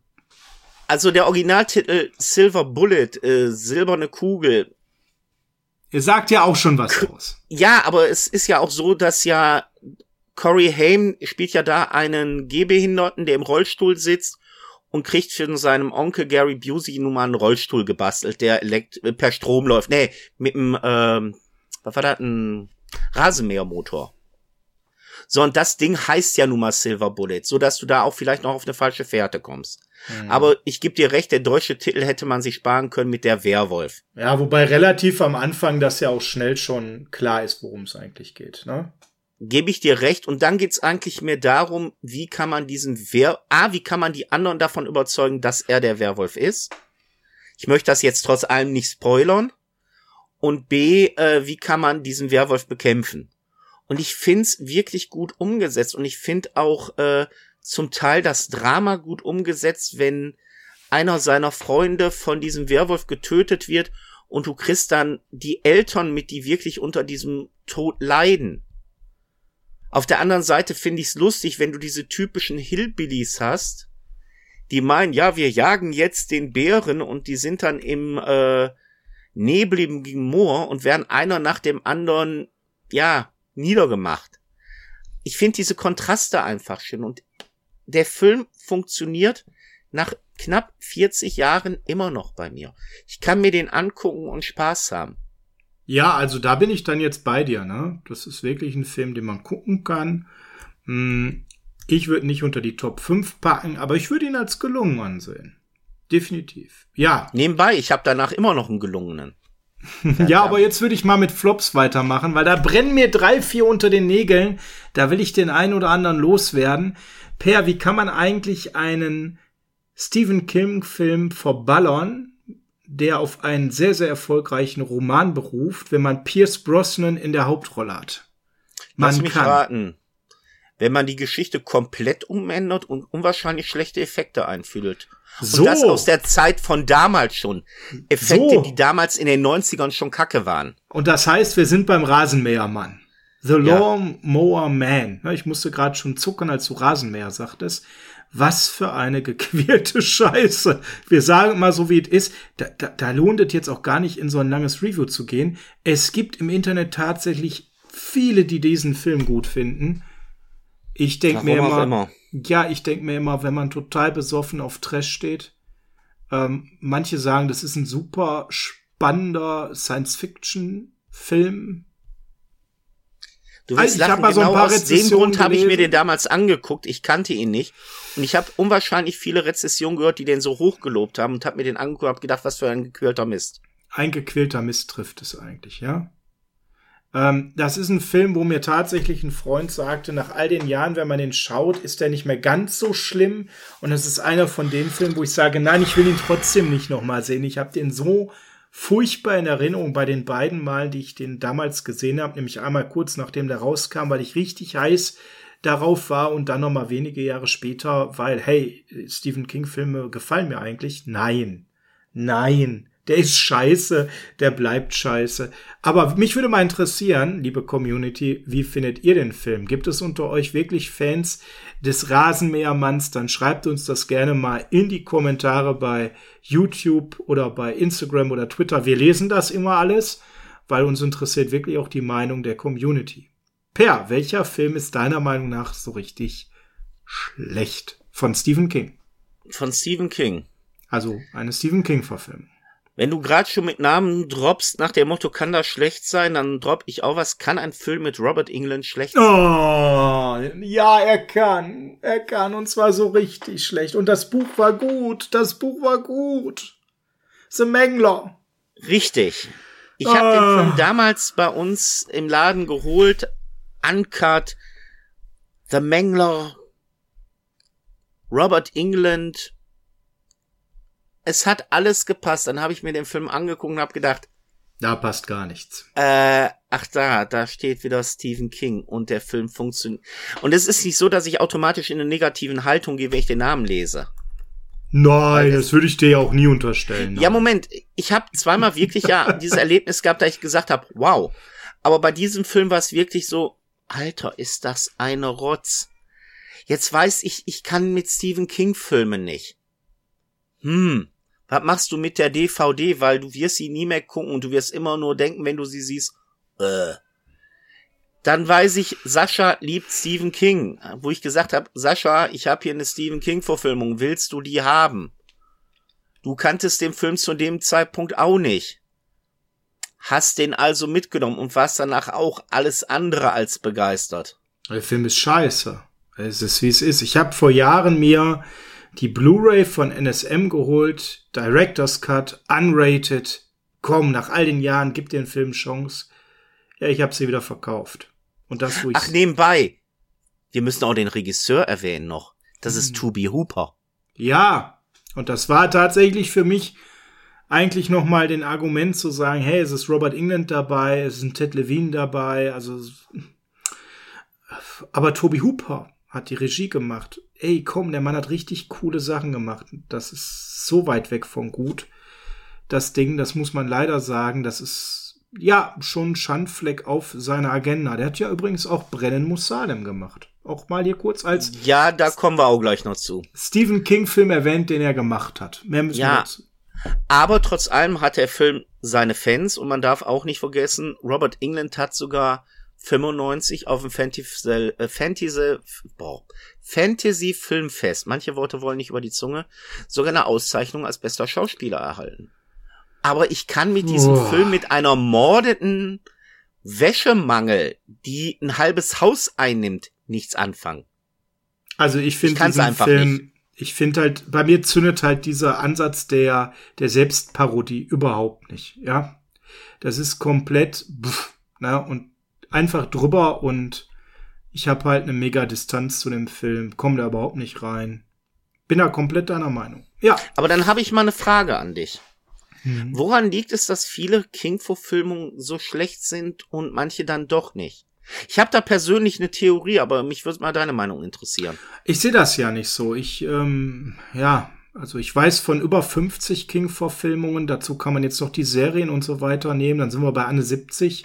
Speaker 2: Also der Originaltitel Silver Bullet, äh, silberne Kugel.
Speaker 1: Ihr sagt ja auch schon was aus.
Speaker 2: Ja, aber es ist ja auch so, dass ja Corey Haim spielt ja da einen Gehbehinderten, der im Rollstuhl sitzt und kriegt für seinem Onkel Gary Busey nun mal einen Rollstuhl gebastelt, der elekt per Strom läuft. Nee, mit einem, ähm, was war das, ein Rasenmähermotor. So, und das Ding heißt ja nun mal Silver Bullet, so dass du da auch vielleicht noch auf eine falsche Fährte kommst. Mhm. Aber ich gebe dir recht, der deutsche Titel hätte man sich sparen können mit der Werwolf.
Speaker 1: Ja, wobei relativ am Anfang das ja auch schnell schon klar ist, worum es eigentlich geht, ne?
Speaker 2: Gebe ich dir recht. Und dann geht's eigentlich mehr darum, wie kann man diesen Wer, A, wie kann man die anderen davon überzeugen, dass er der Werwolf ist? Ich möchte das jetzt trotz allem nicht spoilern. Und B, äh, wie kann man diesen Werwolf bekämpfen? Und ich find's wirklich gut umgesetzt. Und ich find auch äh, zum Teil das Drama gut umgesetzt, wenn einer seiner Freunde von diesem Werwolf getötet wird und du kriegst dann die Eltern mit, die wirklich unter diesem Tod leiden. Auf der anderen Seite finde ich es lustig, wenn du diese typischen Hillbillies hast, die meinen, ja, wir jagen jetzt den Bären und die sind dann im äh, nebligen Moor und werden einer nach dem anderen, ja, niedergemacht. Ich finde diese Kontraste einfach schön und der Film funktioniert nach knapp 40 Jahren immer noch bei mir. Ich kann mir den angucken und Spaß haben.
Speaker 1: Ja, also da bin ich dann jetzt bei dir, ne? Das ist wirklich ein Film, den man gucken kann. Hm, ich würde nicht unter die Top 5 packen, aber ich würde ihn als gelungen ansehen. Definitiv. Ja.
Speaker 2: Nebenbei, ich habe danach immer noch einen gelungenen. *laughs*
Speaker 1: ja, aber jetzt würde ich mal mit Flops weitermachen, weil da brennen mir drei, vier unter den Nägeln. Da will ich den einen oder anderen loswerden. Per, wie kann man eigentlich einen Stephen King-Film verballern, der auf einen sehr, sehr erfolgreichen Roman beruft, wenn man Pierce Brosnan in der Hauptrolle hat.
Speaker 2: Man Lass mich kann. raten. Wenn man die Geschichte komplett umändert und unwahrscheinlich schlechte Effekte einfühlt. So. Und das aus der Zeit von damals schon. Effekte, so. die damals in den 90ern schon kacke waren.
Speaker 1: Und das heißt, wir sind beim Rasenmähermann. The Lawnmower ja. Man. Ich musste gerade schon zucken, als du Rasenmäher sagtest. Was für eine gequälte *laughs* Scheiße. Wir sagen mal so, wie es ist. Da, da, da lohnt es jetzt auch gar nicht in so ein langes Review zu gehen. Es gibt im Internet tatsächlich viele, die diesen Film gut finden. Ich denke mir immer, immer, ja, ich denke mir immer, wenn man total besoffen auf Trash steht, ähm, manche sagen, das ist ein super spannender Science-Fiction-Film,
Speaker 2: Du willst also, lachen, genau so aus dem Grund habe ich mir den damals angeguckt. Ich kannte ihn nicht. Und ich habe unwahrscheinlich viele Rezessionen gehört, die den so hoch gelobt haben und habe mir den angeguckt und hab gedacht, was für ein gequälter Mist.
Speaker 1: Ein gequälter Mist trifft es eigentlich, ja. Ähm, das ist ein Film, wo mir tatsächlich ein Freund sagte, nach all den Jahren, wenn man den schaut, ist der nicht mehr ganz so schlimm. Und das ist einer von den Filmen, wo ich sage, nein, ich will ihn trotzdem nicht nochmal sehen. Ich habe den so furchtbar in Erinnerung bei den beiden Malen, die ich den damals gesehen habe, nämlich einmal kurz nachdem der rauskam, weil ich richtig heiß darauf war und dann noch mal wenige Jahre später, weil hey, Stephen King Filme gefallen mir eigentlich. Nein. Nein der ist scheiße, der bleibt scheiße. Aber mich würde mal interessieren, liebe Community, wie findet ihr den Film? Gibt es unter euch wirklich Fans des Rasenmähermanns? Dann schreibt uns das gerne mal in die Kommentare bei YouTube oder bei Instagram oder Twitter. Wir lesen das immer alles, weil uns interessiert wirklich auch die Meinung der Community. Per, welcher Film ist deiner Meinung nach so richtig schlecht? Von Stephen King.
Speaker 2: Von Stephen King.
Speaker 1: Also eine Stephen King-Verfilmung.
Speaker 2: Wenn du gerade schon mit Namen droppst, nach dem Motto, kann das schlecht sein, dann dropp ich auch was. Kann ein Film mit Robert England schlecht sein?
Speaker 1: Oh, ja, er kann. Er kann, und zwar so richtig schlecht. Und das Buch war gut. Das Buch war gut. The Mangler.
Speaker 2: Richtig. Ich habe oh. den ah. Film damals bei uns im Laden geholt. Uncut. The Mangler. Robert England es hat alles gepasst. Dann habe ich mir den Film angeguckt und habe gedacht,
Speaker 1: da passt gar nichts.
Speaker 2: Äh, ach da, da steht wieder Stephen King und der Film funktioniert. Und es ist nicht so, dass ich automatisch in eine negativen Haltung gehe, wenn ich den Namen lese.
Speaker 1: Nein, das, das würde ich dir ja auch nie unterstellen.
Speaker 2: Nein. Ja, Moment, ich habe zweimal wirklich ja *laughs* dieses Erlebnis gehabt, da ich gesagt habe, wow. Aber bei diesem Film war es wirklich so, Alter, ist das eine Rotz. Jetzt weiß ich, ich kann mit Stephen King Filmen nicht. Hm, was machst du mit der DVD, weil du wirst sie nie mehr gucken und du wirst immer nur denken, wenn du sie siehst, äh. Dann weiß ich, Sascha liebt Stephen King, wo ich gesagt habe, Sascha, ich habe hier eine Stephen King Verfilmung, willst du die haben? Du kanntest den Film zu dem Zeitpunkt auch nicht. Hast den also mitgenommen und warst danach auch alles andere als begeistert.
Speaker 1: Der Film ist scheiße. Es ist wie es ist. Ich habe vor Jahren mir die Blu-ray von NSM geholt, Director's Cut, unrated. Komm, nach all den Jahren, gib den Film Chance. Ja, ich habe sie wieder verkauft. Und das, wo ich
Speaker 2: Ach, nebenbei. Wir müssen auch den Regisseur erwähnen noch. Das ist hm. Toby Hooper.
Speaker 1: Ja, und das war tatsächlich für mich eigentlich noch mal den Argument zu sagen, hey, es ist Robert England dabei, es ist ein Ted Levine dabei, also aber Toby Hooper hat die Regie gemacht. Ey, komm, der Mann hat richtig coole Sachen gemacht. Das ist so weit weg von gut. Das Ding, das muss man leider sagen, das ist ja schon ein Schandfleck auf seiner Agenda. Der hat ja übrigens auch Brennen muss Salem gemacht. Auch mal hier kurz als
Speaker 2: Ja, da kommen wir auch gleich noch zu.
Speaker 1: Stephen King Film erwähnt, den er gemacht hat. Mehr müssen ja, wir dazu.
Speaker 2: Aber trotz allem hat der Film seine Fans und man darf auch nicht vergessen, Robert England hat sogar 95 auf dem Fantasy, äh, Fantasy, boah, Fantasy Filmfest, manche Worte wollen nicht über die Zunge, sogar eine Auszeichnung als bester Schauspieler erhalten. Aber ich kann mit diesem oh. Film mit einer mordeten Wäschemangel, die ein halbes Haus einnimmt, nichts anfangen.
Speaker 1: Also ich finde diesen Film, nicht. ich finde halt, bei mir zündet halt dieser Ansatz der, der Selbstparodie überhaupt nicht, ja. Das ist komplett, pff, na, und einfach drüber und ich habe halt eine mega Distanz zu dem Film, komme da überhaupt nicht rein. Bin da komplett deiner Meinung. Ja.
Speaker 2: Aber dann habe ich mal eine Frage an dich. Hm. Woran liegt es, dass viele King-Verfilmungen so schlecht sind und manche dann doch nicht? Ich habe da persönlich eine Theorie, aber mich würde mal deine Meinung interessieren.
Speaker 1: Ich sehe das ja nicht so. Ich, ähm, ja, also ich weiß von über 50 King-Verfilmungen. Dazu kann man jetzt noch die Serien und so weiter nehmen. Dann sind wir bei eine 70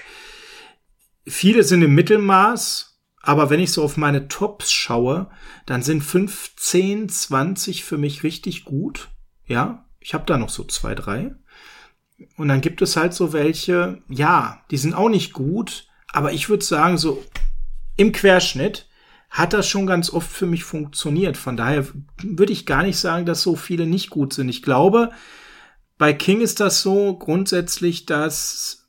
Speaker 1: viele sind im Mittelmaß, aber wenn ich so auf meine Tops schaue, dann sind 15, 20 für mich richtig gut. Ja, ich habe da noch so zwei, drei. Und dann gibt es halt so welche, ja, die sind auch nicht gut, aber ich würde sagen, so im Querschnitt hat das schon ganz oft für mich funktioniert. Von daher würde ich gar nicht sagen, dass so viele nicht gut sind. Ich glaube, bei King ist das so grundsätzlich, dass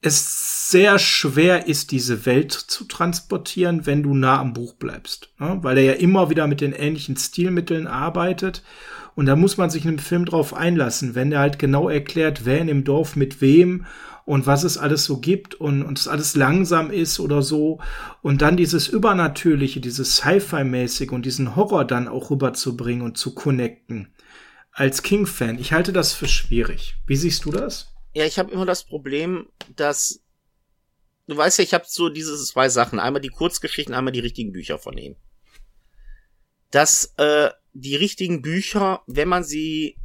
Speaker 1: es sehr schwer ist, diese Welt zu transportieren, wenn du nah am Buch bleibst. Ne? Weil er ja immer wieder mit den ähnlichen Stilmitteln arbeitet. Und da muss man sich in einem Film drauf einlassen, wenn er halt genau erklärt, wer in dem Dorf mit wem und was es alles so gibt und, und es alles langsam ist oder so. Und dann dieses Übernatürliche, dieses Sci-Fi-mäßig und diesen Horror dann auch rüberzubringen und zu connecten. Als King-Fan, ich halte das für schwierig. Wie siehst du das?
Speaker 2: Ja, ich habe immer das Problem, dass du weißt ja, ich habe so diese zwei Sachen, einmal die Kurzgeschichten, einmal die richtigen Bücher von ihm. Dass äh, die richtigen Bücher, wenn man sie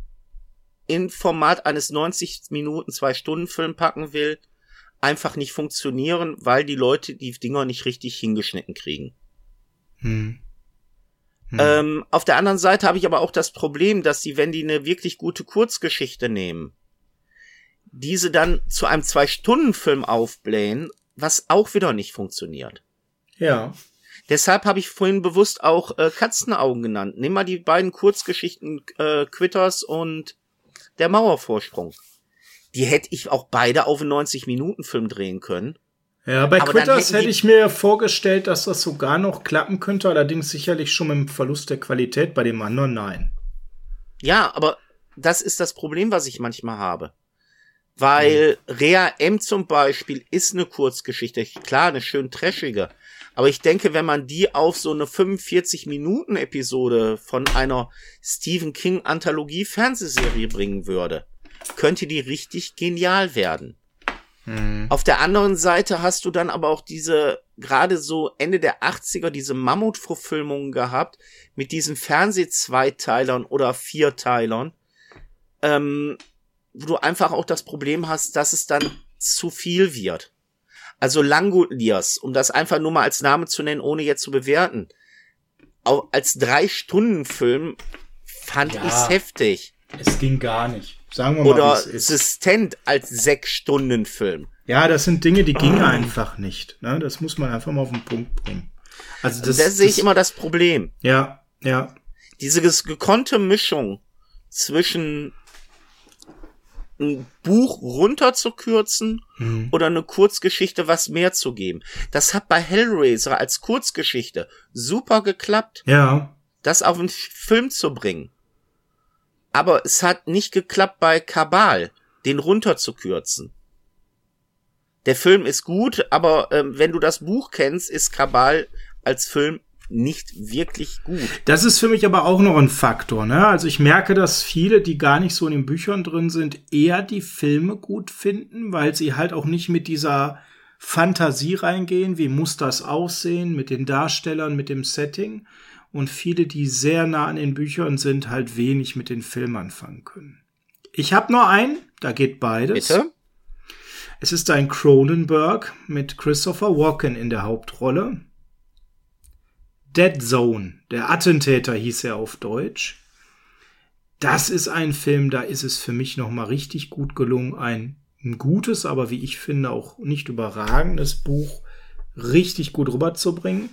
Speaker 2: in Format eines 90 Minuten zwei Stunden Film packen will, einfach nicht funktionieren, weil die Leute die Dinger nicht richtig hingeschnitten kriegen. Hm. Hm. Ähm, auf der anderen Seite habe ich aber auch das Problem, dass die, wenn die eine wirklich gute Kurzgeschichte nehmen, diese dann zu einem Zwei-Stunden-Film aufblähen, was auch wieder nicht funktioniert.
Speaker 1: Ja.
Speaker 2: Deshalb habe ich vorhin bewusst auch äh, Katzenaugen genannt. Nimm mal die beiden Kurzgeschichten äh, Quitters und Der Mauervorsprung. Die hätte ich auch beide auf einen 90-Minuten-Film drehen können.
Speaker 1: Ja, bei Aber Quitters hätte ich mir vorgestellt, dass das sogar noch klappen könnte, allerdings sicherlich schon mit dem Verlust der Qualität bei dem anderen nein.
Speaker 2: Ja, aber das ist das Problem, was ich manchmal habe. Weil mhm. Rea M zum Beispiel ist eine Kurzgeschichte. Klar, eine schön trashige. Aber ich denke, wenn man die auf so eine 45 Minuten Episode von einer Stephen King Anthologie Fernsehserie bringen würde, könnte die richtig genial werden. Mhm. Auf der anderen Seite hast du dann aber auch diese, gerade so Ende der 80er, diese Mammutverfilmungen gehabt mit diesen Fernsehzweiteilern oder Vierteilern, ähm, wo du einfach auch das Problem hast, dass es dann zu viel wird. Also Langoliers, um das einfach nur mal als Name zu nennen, ohne jetzt zu bewerten. Auch als Drei-Stunden-Film fand ja, ich's heftig.
Speaker 1: Es ging gar nicht. Sagen wir
Speaker 2: mal, Oder Assistent als Sechs-Stunden-Film.
Speaker 1: Ja, das sind Dinge, die gingen oh. einfach nicht. Ne? Das muss man einfach mal auf den Punkt bringen.
Speaker 2: Also das, das sehe ich immer das Problem.
Speaker 1: Ja, ja.
Speaker 2: Diese gekonnte Mischung zwischen ein Buch runterzukürzen mhm. oder eine Kurzgeschichte was mehr zu geben. Das hat bei Hellraiser als Kurzgeschichte super geklappt.
Speaker 1: Ja.
Speaker 2: Das auf einen Film zu bringen. Aber es hat nicht geklappt bei Kabal, den runterzukürzen. Der Film ist gut, aber ähm, wenn du das Buch kennst, ist Kabal als Film nicht wirklich gut.
Speaker 1: Das ist für mich aber auch noch ein Faktor. Ne? Also ich merke, dass viele, die gar nicht so in den Büchern drin sind, eher die Filme gut finden, weil sie halt auch nicht mit dieser Fantasie reingehen, wie muss das aussehen, mit den Darstellern, mit dem Setting. Und viele, die sehr nah an den Büchern sind, halt wenig mit den Filmen anfangen können. Ich habe nur einen, da geht beides. Bitte? Es ist ein Cronenberg mit Christopher Walken in der Hauptrolle. Dead Zone, der Attentäter hieß er auf Deutsch. Das ist ein Film, da ist es für mich noch mal richtig gut gelungen, ein, gutes, aber wie ich finde auch nicht überragendes Buch richtig gut rüberzubringen.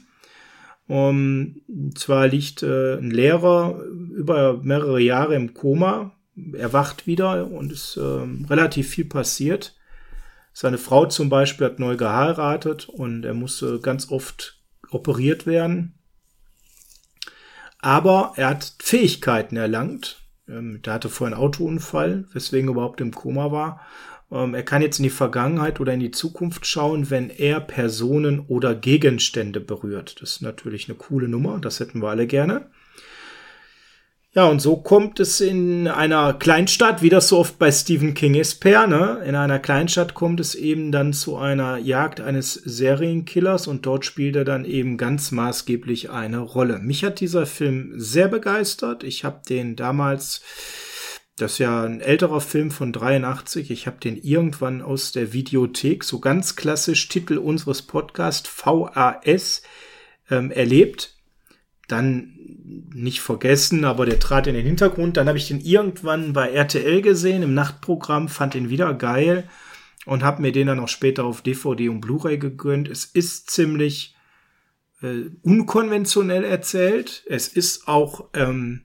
Speaker 1: Um, zwar liegt äh, ein Lehrer über mehrere Jahre im Koma, er wacht wieder und ist äh, relativ viel passiert. Seine Frau zum Beispiel hat neu geheiratet und er musste ganz oft operiert werden. Aber er hat Fähigkeiten erlangt. Ähm, der hatte vorher einen Autounfall, weswegen er überhaupt im Koma war. Ähm, er kann jetzt in die Vergangenheit oder in die Zukunft schauen, wenn er Personen oder Gegenstände berührt. Das ist natürlich eine coole Nummer, das hätten wir alle gerne. Ja, und so kommt es in einer Kleinstadt, wie das so oft bei Stephen King ist, per, ne? In einer Kleinstadt kommt es eben dann zu einer Jagd eines Serienkillers und dort spielt er dann eben ganz maßgeblich eine Rolle. Mich hat dieser Film sehr begeistert. Ich habe den damals, das ist ja ein älterer Film von 83, ich habe den irgendwann aus der Videothek, so ganz klassisch Titel unseres Podcasts, VAS, ähm, erlebt. Dann nicht vergessen, aber der trat in den Hintergrund. Dann habe ich den irgendwann bei RTL gesehen im Nachtprogramm, fand ihn wieder geil und habe mir den dann auch später auf DVD und Blu-ray gegönnt. Es ist ziemlich äh, unkonventionell erzählt. Es ist auch ähm,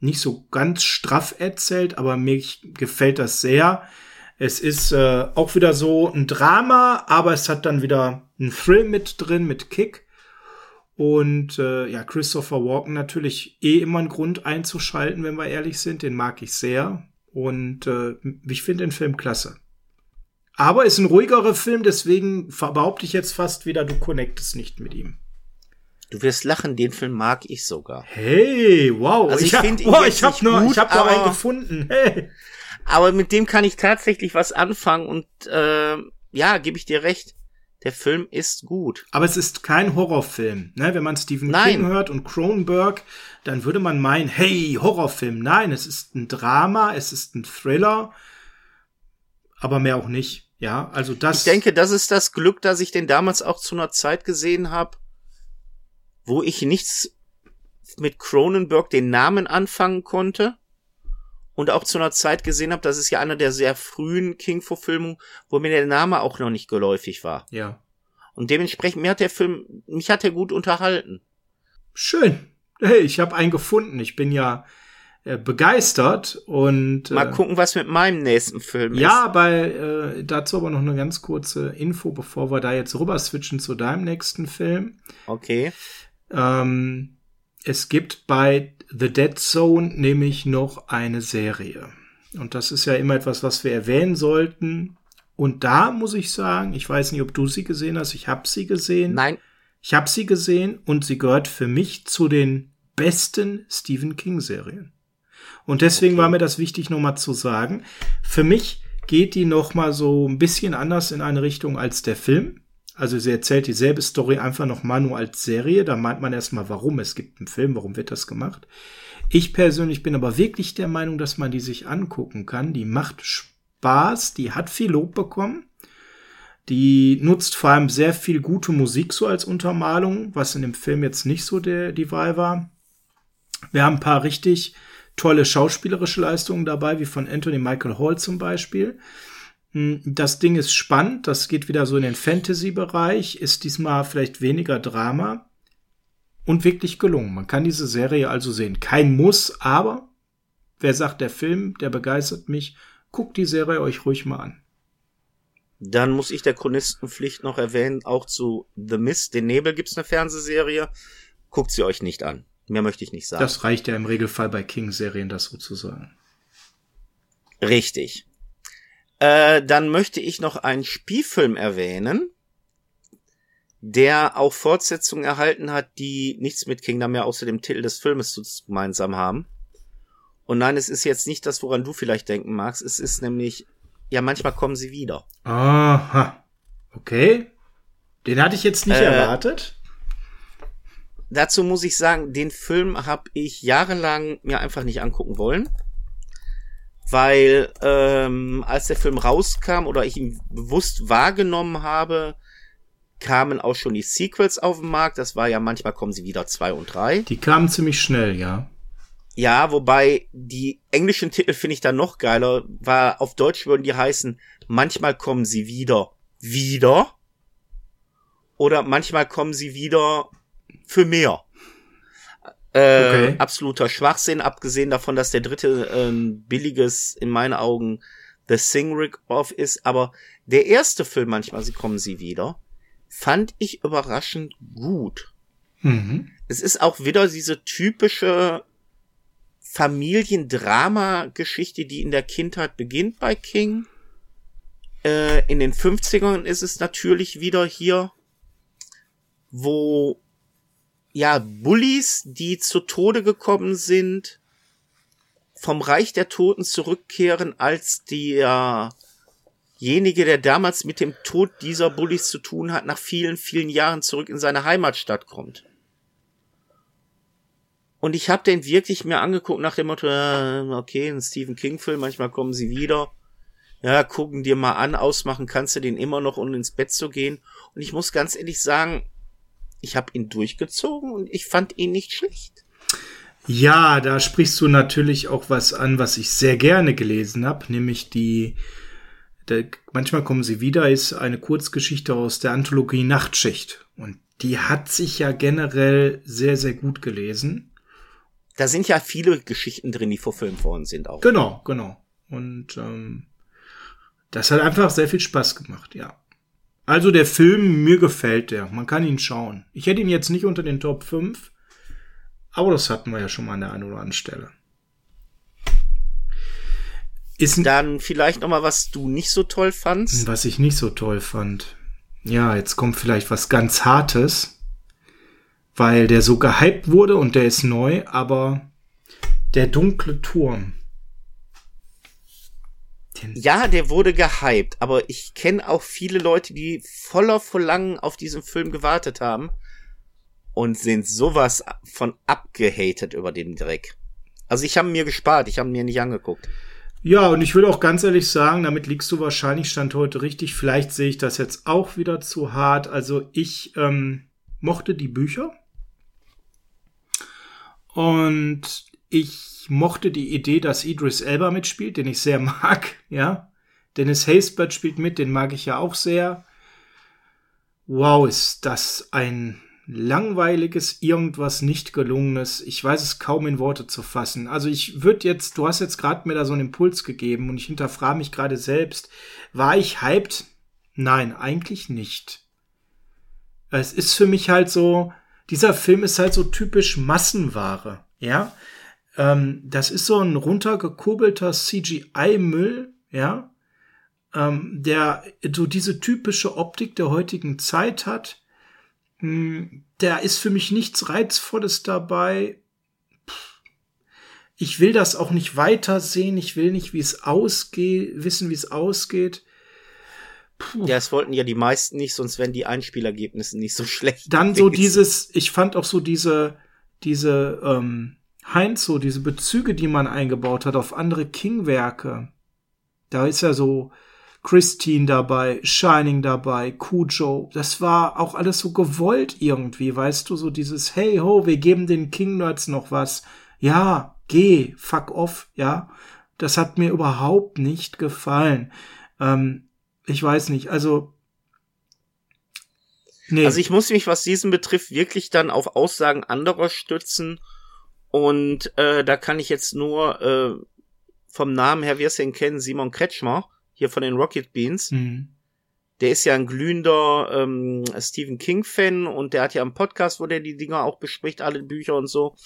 Speaker 1: nicht so ganz straff erzählt, aber mir gefällt das sehr. Es ist äh, auch wieder so ein Drama, aber es hat dann wieder einen Thrill mit drin, mit Kick. Und äh, ja, Christopher Walken natürlich eh immer ein Grund einzuschalten, wenn wir ehrlich sind. Den mag ich sehr. Und äh, ich finde den Film klasse. Aber ist ein ruhigerer Film, deswegen behaupte ich jetzt fast wieder, du connectest nicht mit ihm.
Speaker 2: Du wirst lachen, den Film mag ich sogar.
Speaker 1: Hey, wow.
Speaker 2: Also ich, ich finde ihn oh,
Speaker 1: ich hab nur, gut, ich hab nur einen gefunden. Hey.
Speaker 2: Aber mit dem kann ich tatsächlich was anfangen und äh, ja, gebe ich dir recht. Der Film ist gut.
Speaker 1: Aber es ist kein Horrorfilm. Ne? Wenn man Stephen Nein. King hört und Cronenberg, dann würde man meinen, hey, Horrorfilm. Nein, es ist ein Drama, es ist ein Thriller, aber mehr auch nicht. Ja, also das.
Speaker 2: Ich denke, das ist das Glück, dass ich den damals auch zu einer Zeit gesehen habe, wo ich nichts mit Cronenberg den Namen anfangen konnte und auch zu einer Zeit gesehen habe, das ist ja einer der sehr frühen King-Verfilmungen, wo mir der Name auch noch nicht geläufig war.
Speaker 1: Ja.
Speaker 2: Und dementsprechend, mir hat der Film, mich hat er gut unterhalten.
Speaker 1: Schön. Hey, ich habe einen gefunden. Ich bin ja äh, begeistert und
Speaker 2: äh, mal gucken, was mit meinem nächsten Film
Speaker 1: ist. Ja, bei äh, dazu aber noch eine ganz kurze Info, bevor wir da jetzt rüber switchen zu deinem nächsten Film.
Speaker 2: Okay.
Speaker 1: Ähm, es gibt bei The Dead Zone nämlich noch eine Serie. Und das ist ja immer etwas, was wir erwähnen sollten. Und da muss ich sagen, ich weiß nicht, ob du sie gesehen hast, ich habe sie gesehen.
Speaker 2: Nein.
Speaker 1: Ich habe sie gesehen und sie gehört für mich zu den besten Stephen King Serien. Und deswegen okay. war mir das wichtig, nochmal zu sagen. Für mich geht die noch mal so ein bisschen anders in eine Richtung als der Film. Also sie erzählt dieselbe Story einfach noch mal nur als Serie. Da meint man erstmal, warum. Es gibt einen Film, warum wird das gemacht? Ich persönlich bin aber wirklich der Meinung, dass man die sich angucken kann. Die macht Spaß, die hat viel Lob bekommen. Die nutzt vor allem sehr viel gute Musik so als Untermalung, was in dem Film jetzt nicht so der, die Wahl war. Wir haben ein paar richtig tolle schauspielerische Leistungen dabei, wie von Anthony Michael Hall zum Beispiel. Hm, das Ding ist spannend, das geht wieder so in den Fantasy-Bereich, ist diesmal vielleicht weniger Drama und wirklich gelungen. Man kann diese Serie also sehen. Kein Muss, aber wer sagt, der Film, der begeistert mich, guckt die Serie euch ruhig mal an.
Speaker 2: Dann muss ich der Chronistenpflicht noch erwähnen, auch zu The Mist, den Nebel gibt's eine Fernsehserie. Guckt sie euch nicht an. Mehr möchte ich nicht sagen.
Speaker 1: Das reicht ja im Regelfall bei King-Serien, das sozusagen.
Speaker 2: Richtig. Äh, dann möchte ich noch einen Spielfilm erwähnen, der auch Fortsetzungen erhalten hat, die nichts mit Kingdom mehr außer dem Titel des Filmes gemeinsam haben. Und nein, es ist jetzt nicht das, woran du vielleicht denken magst. Es ist nämlich, ja, manchmal kommen sie wieder.
Speaker 1: Aha. Okay. Den hatte ich jetzt nicht äh, erwartet
Speaker 2: dazu muss ich sagen, den Film habe ich jahrelang mir einfach nicht angucken wollen. Weil ähm, als der Film rauskam oder ich ihn bewusst wahrgenommen habe, kamen auch schon die Sequels auf den Markt. Das war ja manchmal kommen sie wieder zwei und drei.
Speaker 1: Die kamen ziemlich schnell, ja.
Speaker 2: Ja, wobei die englischen Titel finde ich da noch geiler. War auf Deutsch würden die heißen, manchmal kommen sie wieder, wieder. Oder manchmal kommen sie wieder für mehr. Äh, okay. Absoluter Schwachsinn, abgesehen davon, dass der dritte ähm, billiges, in meinen Augen, The Sing Rick Off ist. Aber der erste Film, manchmal sie kommen sie wieder, fand ich überraschend gut. Mhm. Es ist auch wieder diese typische Familiendrama-Geschichte, die in der Kindheit beginnt bei King. Äh, in den 50ern ist es natürlich wieder hier, wo ja, Bullies, die zu Tode gekommen sind, vom Reich der Toten zurückkehren, als derjenige, der damals mit dem Tod dieser Bullies zu tun hat, nach vielen, vielen Jahren zurück in seine Heimatstadt kommt. Und ich habe den wirklich mir angeguckt nach dem Motto, äh, okay, ein Stephen King-Film, manchmal kommen sie wieder. Ja, gucken dir mal an, ausmachen kannst du den immer noch, um ins Bett zu gehen. Und ich muss ganz ehrlich sagen, ich habe ihn durchgezogen und ich fand ihn nicht schlecht.
Speaker 1: Ja, da sprichst du natürlich auch was an, was ich sehr gerne gelesen habe, nämlich die, der, manchmal kommen sie wieder, ist eine Kurzgeschichte aus der Anthologie Nachtschicht. Und die hat sich ja generell sehr, sehr gut gelesen.
Speaker 2: Da sind ja viele Geschichten drin, die verfilmt worden sind auch.
Speaker 1: Genau, genau. Und ähm, das hat einfach sehr viel Spaß gemacht, ja. Also der Film, mir gefällt der. Man kann ihn schauen. Ich hätte ihn jetzt nicht unter den Top 5, aber das hatten wir ja schon mal an der einen oder anderen Stelle.
Speaker 2: Ist Dann vielleicht noch mal, was du nicht so toll fandst.
Speaker 1: Was ich nicht so toll fand. Ja, jetzt kommt vielleicht was ganz Hartes, weil der so gehypt wurde und der ist neu, aber der dunkle Turm.
Speaker 2: Ja, der wurde gehypt, aber ich kenne auch viele Leute, die voller Verlangen auf diesen Film gewartet haben und sind sowas von abgehatet über den Dreck. Also ich habe mir gespart, ich habe mir nicht angeguckt.
Speaker 1: Ja, und ich will auch ganz ehrlich sagen, damit liegst du wahrscheinlich Stand heute richtig. Vielleicht sehe ich das jetzt auch wieder zu hart. Also ich ähm, mochte die Bücher. Und ich mochte die Idee, dass Idris Elba mitspielt, den ich sehr *laughs* mag, ja. Dennis Haysbert spielt mit, den mag ich ja auch sehr. Wow, ist das ein langweiliges, irgendwas nicht gelungenes. Ich weiß es kaum in Worte zu fassen. Also ich würde jetzt, du hast jetzt gerade mir da so einen Impuls gegeben und ich hinterfrage mich gerade selbst. War ich hyped? Nein, eigentlich nicht. Es ist für mich halt so, dieser Film ist halt so typisch Massenware, ja. Ähm, das ist so ein runtergekurbelter CGI-Müll, ja, ähm, der so diese typische Optik der heutigen Zeit hat. Hm, da ist für mich nichts Reizvolles dabei. ich will das auch nicht weitersehen. Ich will nicht, wie es ausgeht, wissen, wie es ausgeht.
Speaker 2: Puh. Ja, es wollten ja die meisten nicht, sonst wären die Einspielergebnisse nicht so *laughs* schlecht.
Speaker 1: Dann so dieses, ich fand auch so diese, diese, ähm, Heinz, so diese Bezüge, die man eingebaut hat auf andere King-Werke. Da ist ja so Christine dabei, Shining dabei, Cujo. Das war auch alles so gewollt irgendwie, weißt du, so dieses Hey ho, wir geben den King-Nerds noch was. Ja, geh, fuck off, ja. Das hat mir überhaupt nicht gefallen. Ähm, ich weiß nicht, also.
Speaker 2: Nee. Also ich muss mich, was diesen betrifft, wirklich dann auf Aussagen anderer stützen. Und äh, da kann ich jetzt nur äh, vom Namen her, wir es ihn kennen, Simon Kretschmer, hier von den Rocket Beans. Mhm. Der ist ja ein glühender ähm, Stephen King-Fan und der hat ja einen Podcast, wo der die Dinger auch bespricht, alle Bücher und so.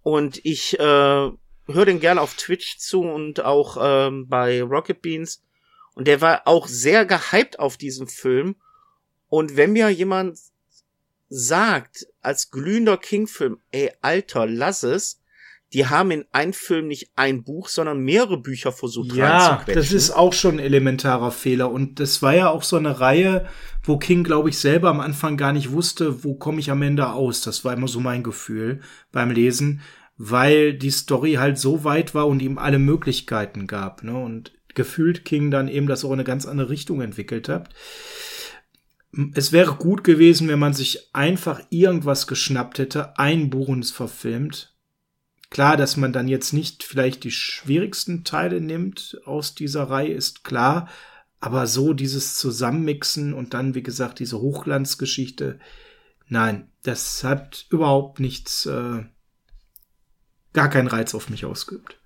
Speaker 2: Und ich äh, höre den gerne auf Twitch zu und auch ähm, bei Rocket Beans. Und der war auch sehr gehypt auf diesen Film. Und wenn mir jemand sagt, als glühender King-Film, ey, Alter, lass es, die haben in einem Film nicht ein Buch, sondern mehrere Bücher versucht
Speaker 1: Ja, das ist auch schon ein elementarer Fehler. Und das war ja auch so eine Reihe, wo King, glaube ich, selber am Anfang gar nicht wusste, wo komme ich am Ende aus. Das war immer so mein Gefühl beim Lesen, weil die Story halt so weit war und ihm alle Möglichkeiten gab. Ne? Und gefühlt King dann eben das auch in eine ganz andere Richtung entwickelt hat. Es wäre gut gewesen, wenn man sich einfach irgendwas geschnappt hätte, ein Buch und es verfilmt Klar, dass man dann jetzt nicht vielleicht die schwierigsten Teile nimmt aus dieser Reihe, ist klar. Aber so dieses Zusammenmixen und dann, wie gesagt, diese Hochglanzgeschichte, nein, das hat überhaupt nichts, äh, gar keinen Reiz auf mich ausgeübt.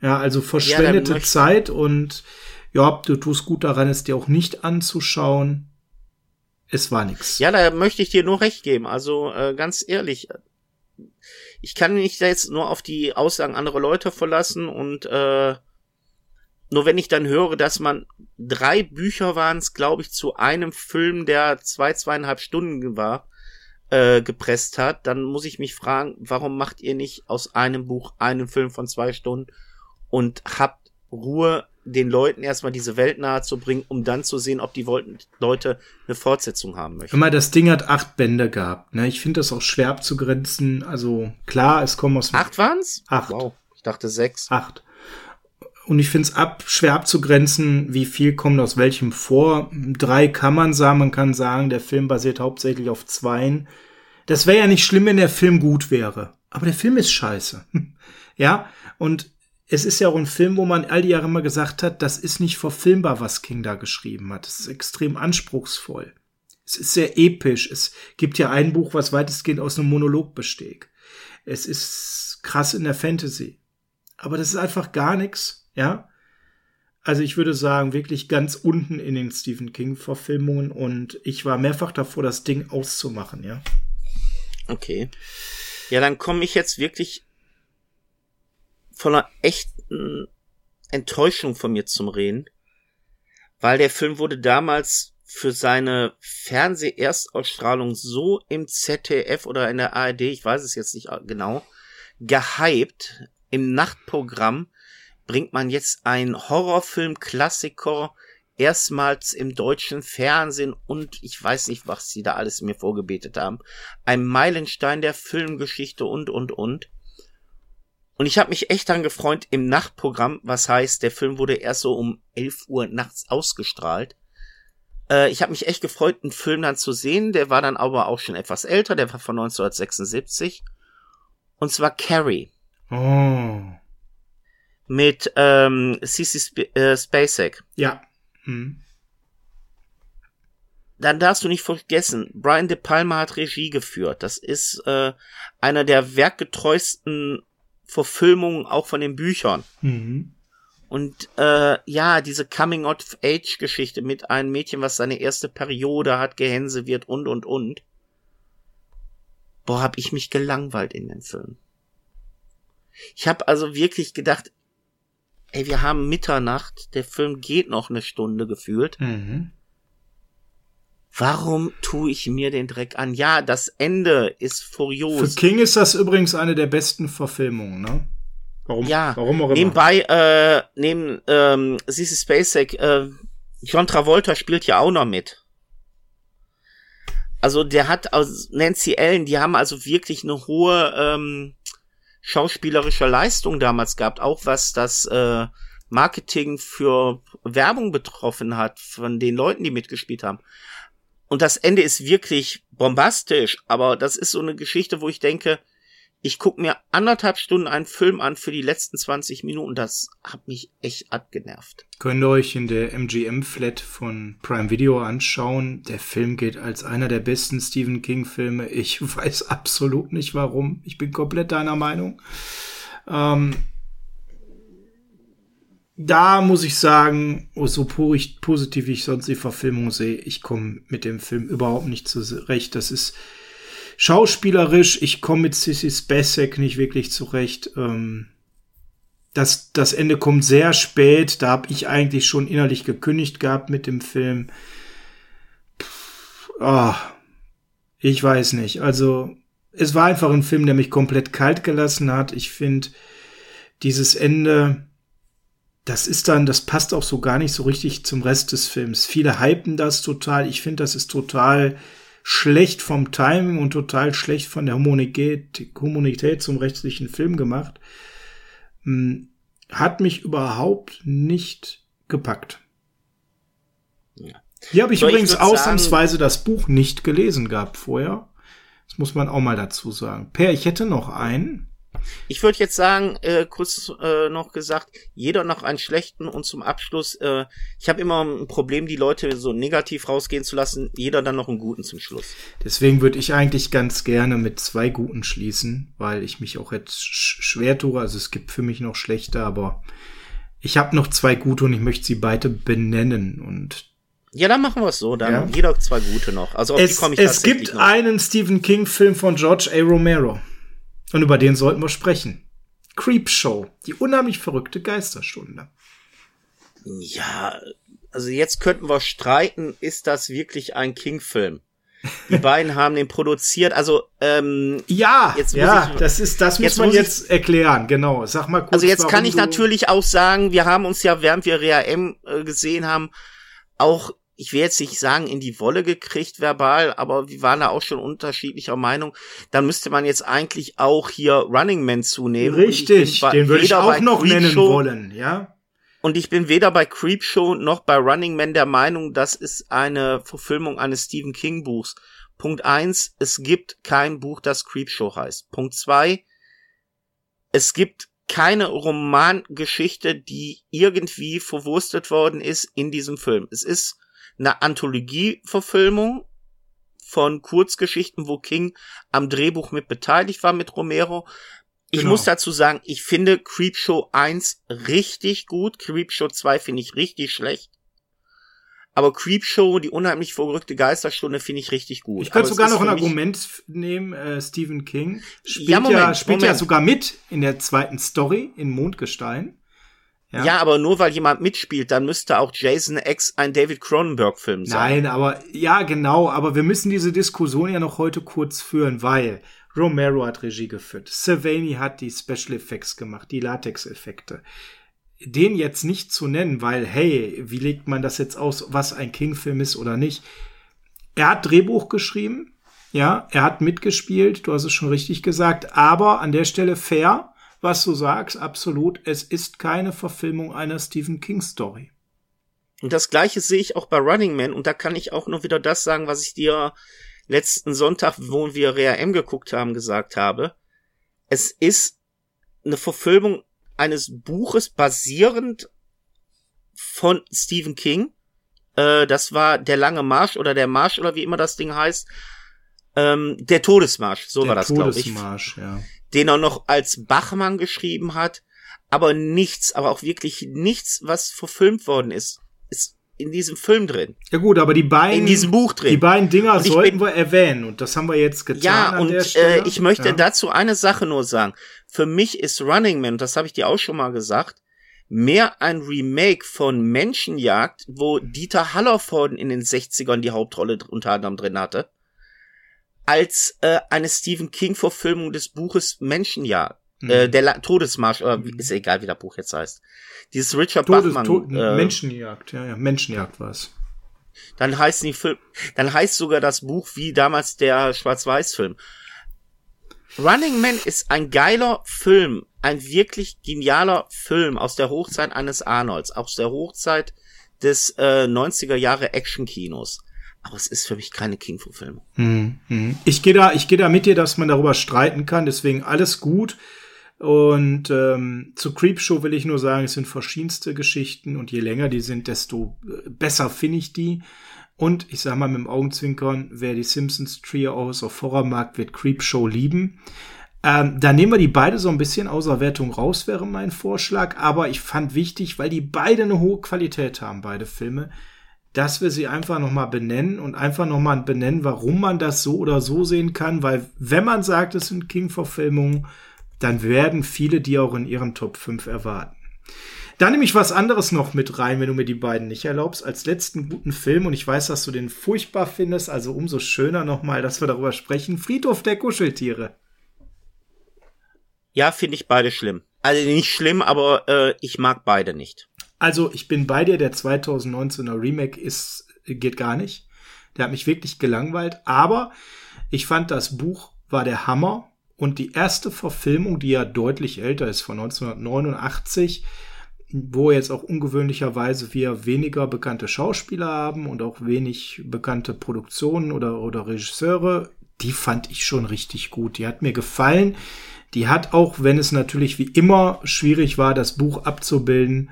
Speaker 1: Ja, also verschwendete ja, Zeit und ja, du tust gut daran, es dir auch nicht anzuschauen. Es war nix.
Speaker 2: Ja, da möchte ich dir nur recht geben. Also äh, ganz ehrlich, ich kann mich da jetzt nur auf die Aussagen anderer Leute verlassen und äh, nur wenn ich dann höre, dass man drei Bücher waren es, glaube ich, zu einem Film, der zwei, zweieinhalb Stunden war, äh, gepresst hat, dann muss ich mich fragen, warum macht ihr nicht aus einem Buch einen Film von zwei Stunden und habt Ruhe den Leuten erstmal diese Welt nahe zu bringen, um dann zu sehen, ob die Leute eine Fortsetzung haben möchten.
Speaker 1: Immer das Ding hat acht Bände gehabt. Ne? Ich finde das auch schwer abzugrenzen. Also klar, es kommen aus.
Speaker 2: Acht waren's?
Speaker 1: Acht. Wow.
Speaker 2: Ich dachte sechs.
Speaker 1: Acht. Und ich finde es ab, schwer abzugrenzen, wie viel kommt aus welchem vor. Drei kann man sagen, man kann sagen, der Film basiert hauptsächlich auf zweien. Das wäre ja nicht schlimm, wenn der Film gut wäre. Aber der Film ist scheiße. *laughs* ja, und es ist ja auch ein Film, wo man all die Jahre immer gesagt hat, das ist nicht verfilmbar, was King da geschrieben hat. Es ist extrem anspruchsvoll. Es ist sehr episch. Es gibt ja ein Buch, was weitestgehend aus einem Monolog besteht. Es ist krass in der Fantasy. Aber das ist einfach gar nichts, ja. Also ich würde sagen, wirklich ganz unten in den Stephen King-Verfilmungen und ich war mehrfach davor, das Ding auszumachen, ja.
Speaker 2: Okay. Ja, dann komme ich jetzt wirklich von einer echten Enttäuschung von mir zum Reden, weil der Film wurde damals für seine Fernseh-Erstausstrahlung so im ZDF oder in der ARD, ich weiß es jetzt nicht genau, gehypt. Im Nachtprogramm bringt man jetzt einen Horrorfilm-Klassiker erstmals im deutschen Fernsehen und ich weiß nicht, was sie da alles mir vorgebetet haben. Ein Meilenstein der Filmgeschichte und, und, und. Und ich habe mich echt dann gefreut im Nachtprogramm, was heißt, der Film wurde erst so um 11 Uhr nachts ausgestrahlt. Äh, ich habe mich echt gefreut, einen Film dann zu sehen. Der war dann aber auch schon etwas älter, der war von 1976. Und zwar Carrie.
Speaker 1: Oh.
Speaker 2: Mit ähm, Cece Sp äh, Spacek.
Speaker 1: Ja. Hm.
Speaker 2: Dann darfst du nicht vergessen, Brian De Palma hat Regie geführt. Das ist äh, einer der werkgetreuesten Verfilmungen auch von den Büchern.
Speaker 1: Mhm.
Speaker 2: Und äh, ja, diese Coming-of-Age-Geschichte mit einem Mädchen, was seine erste Periode hat, Gehänse wird und und und. Boah, hab ich mich gelangweilt in den Film. Ich hab also wirklich gedacht, ey, wir haben Mitternacht, der Film geht noch eine Stunde gefühlt.
Speaker 1: Mhm.
Speaker 2: Warum tue ich mir den Dreck an? Ja, das Ende ist furios.
Speaker 1: Für King ist das übrigens eine der besten Verfilmungen, ne? Warum?
Speaker 2: Ja,
Speaker 1: warum auch immer.
Speaker 2: nebenbei, äh, neben ähm, Sissy Spacek, äh, John Travolta spielt ja auch noch mit. Also der hat aus Nancy Allen, die haben also wirklich eine hohe ähm, schauspielerische Leistung damals gehabt, auch was das äh, Marketing für Werbung betroffen hat, von den Leuten, die mitgespielt haben. Und das Ende ist wirklich bombastisch, aber das ist so eine Geschichte, wo ich denke, ich gucke mir anderthalb Stunden einen Film an für die letzten 20 Minuten. Das hat mich echt abgenervt.
Speaker 1: Könnt ihr euch in der MGM-Flat von Prime Video anschauen. Der Film geht als einer der besten Stephen King-Filme. Ich *laughs* weiß absolut nicht warum. Ich bin komplett deiner Meinung. Ähm, da muss ich sagen, so positiv ich sonst die Verfilmung sehe, ich komme mit dem Film überhaupt nicht zurecht. Das ist schauspielerisch, ich komme mit Sissy Spacek nicht wirklich zurecht. Ähm, das, das Ende kommt sehr spät. Da habe ich eigentlich schon innerlich gekündigt gehabt mit dem Film. Pff, oh, ich weiß nicht. Also, es war einfach ein Film, der mich komplett kalt gelassen hat. Ich finde, dieses Ende, das ist dann, das passt auch so gar nicht so richtig zum Rest des Films. Viele hypen das total. Ich finde, das ist total schlecht vom Timing und total schlecht von der Humanität, zum rechtlichen Film gemacht. Hm, hat mich überhaupt nicht gepackt. Ja. Hier habe ich so, übrigens ich ausnahmsweise das Buch nicht gelesen gehabt vorher. Das muss man auch mal dazu sagen. Per, ich hätte noch einen.
Speaker 2: Ich würde jetzt sagen, äh, kurz äh, noch gesagt, jeder noch einen schlechten und zum Abschluss, äh, ich habe immer ein Problem, die Leute so negativ rausgehen zu lassen, jeder dann noch einen guten zum Schluss.
Speaker 1: Deswegen würde ich eigentlich ganz gerne mit zwei guten schließen, weil ich mich auch jetzt sch schwer tue. Also es gibt für mich noch schlechte, aber ich habe noch zwei gute und ich möchte sie beide benennen und
Speaker 2: ja, dann machen wir es so. Dann ja. jeder zwei gute noch. Also
Speaker 1: auf es, die komme ich Es gibt noch. einen Stephen King-Film von George A. Romero. Und über den sollten wir sprechen. Creepshow, die unheimlich verrückte Geisterstunde.
Speaker 2: Ja, also jetzt könnten wir streiten, ist das wirklich ein King-Film? Die *laughs* beiden haben den produziert, also ähm,
Speaker 1: ja, jetzt ja, ich, das ist, das muss man muss jetzt ich, erklären, genau. Sag mal kurz.
Speaker 2: Also jetzt kann ich natürlich auch sagen, wir haben uns ja, während wir Rea M äh, gesehen haben, auch ich will jetzt nicht sagen, in die Wolle gekriegt verbal, aber wir waren da auch schon unterschiedlicher Meinung. Dann müsste man jetzt eigentlich auch hier Running Man zunehmen.
Speaker 1: Richtig, den würde ich auch noch nennen wollen, ja.
Speaker 2: Und ich bin weder bei Creepshow noch bei Running Man der Meinung, das ist eine Verfilmung eines Stephen King Buchs. Punkt eins, es gibt kein Buch, das Creepshow heißt. Punkt zwei, es gibt keine Romangeschichte, die irgendwie verwurstet worden ist in diesem Film. Es ist eine Anthologie-Verfilmung von Kurzgeschichten, wo King am Drehbuch mit beteiligt war mit Romero. Ich genau. muss dazu sagen, ich finde Creepshow 1 richtig gut, Creepshow 2 finde ich richtig schlecht. Aber Creepshow, die unheimlich verrückte Geisterstunde, finde ich richtig gut.
Speaker 1: Ich könnte sogar noch ein Argument nehmen, äh, Stephen King spielt, ja, Moment, ja, spielt Moment. ja sogar mit in der zweiten Story in Mondgestein.
Speaker 2: Ja. ja, aber nur weil jemand mitspielt, dann müsste auch Jason X ein David Cronenberg-Film
Speaker 1: sein. Nein, aber ja, genau, aber wir müssen diese Diskussion ja noch heute kurz führen, weil Romero hat Regie geführt, Savani hat die Special Effects gemacht, die Latex-Effekte. Den jetzt nicht zu nennen, weil, hey, wie legt man das jetzt aus, was ein King-Film ist oder nicht? Er hat Drehbuch geschrieben, ja, er hat mitgespielt, du hast es schon richtig gesagt, aber an der Stelle fair, was du sagst, absolut. Es ist keine Verfilmung einer Stephen King Story.
Speaker 2: Und das gleiche sehe ich auch bei Running Man und da kann ich auch nur wieder das sagen, was ich dir letzten Sonntag, wo wir Rea M geguckt haben, gesagt habe. Es ist eine Verfilmung eines Buches basierend von Stephen King. Äh, das war der lange Marsch oder der Marsch oder wie immer das Ding heißt. Ähm, der Todesmarsch, so der war das, glaube ich. Todesmarsch, ja den er noch als Bachmann geschrieben hat, aber nichts, aber auch wirklich nichts, was verfilmt worden ist, ist in diesem Film drin.
Speaker 1: Ja gut, aber die beiden
Speaker 2: in diesem Buch drin.
Speaker 1: Die beiden Dinger sollten bin, wir erwähnen und das haben wir jetzt getan.
Speaker 2: Ja, und äh, ich möchte ja. dazu eine Sache nur sagen. Für mich ist Running Man, das habe ich dir auch schon mal gesagt, mehr ein Remake von Menschenjagd, wo Dieter Hallervorden in den 60ern die Hauptrolle unter anderem drin hatte, als äh, eine Stephen King-Verfilmung des Buches Menschenjahr. Mhm. Äh, der La Todesmarsch, oder mhm. ist egal, wie das Buch jetzt heißt. Dieses Richard
Speaker 1: Todes,
Speaker 2: Bachmann.
Speaker 1: To äh, Menschenjagd, ja, ja, Menschenjagd war's.
Speaker 2: Dann heißt die Film, dann heißt sogar das Buch wie damals der Schwarz-Weiß-Film. Running Man ist ein geiler Film, ein wirklich genialer Film aus der Hochzeit eines Arnolds, aus der Hochzeit des äh, 90er Jahre Action-Kinos. Aber es ist für mich keine King-Verfilmung.
Speaker 1: Hm, hm. Ich gehe da, ich gehe da mit dir, dass man darüber streiten kann. Deswegen alles gut. Und ähm, zu Creepshow will ich nur sagen, es sind verschiedenste Geschichten und je länger die sind, desto äh, besser finde ich die. Und ich sag mal mit dem Augenzwinkern, wer die Simpsons aus auf Horror mag, wird Creepshow lieben. Ähm, da nehmen wir die beide so ein bisschen außer Wertung raus, wäre mein Vorschlag. Aber ich fand wichtig, weil die beide eine hohe Qualität haben, beide Filme, dass wir sie einfach nochmal benennen und einfach nochmal benennen, warum man das so oder so sehen kann. Weil wenn man sagt, es sind King-Verfilmungen, dann werden viele die auch in ihren Top 5 erwarten. Da nehme ich was anderes noch mit rein, wenn du mir die beiden nicht erlaubst, als letzten guten Film. Und ich weiß, dass du den furchtbar findest, also umso schöner nochmal, dass wir darüber sprechen. Friedhof der Kuscheltiere.
Speaker 2: Ja, finde ich beide schlimm. Also nicht schlimm, aber äh, ich mag beide nicht.
Speaker 1: Also ich bin bei dir, der 2019er Remake ist, geht gar nicht. Der hat mich wirklich gelangweilt. Aber ich fand, das Buch war der Hammer. Und die erste Verfilmung, die ja deutlich älter ist, von 1989, wo jetzt auch ungewöhnlicherweise wir weniger bekannte Schauspieler haben und auch wenig bekannte Produktionen oder, oder Regisseure, die fand ich schon richtig gut. Die hat mir gefallen. Die hat auch, wenn es natürlich wie immer schwierig war, das Buch abzubilden,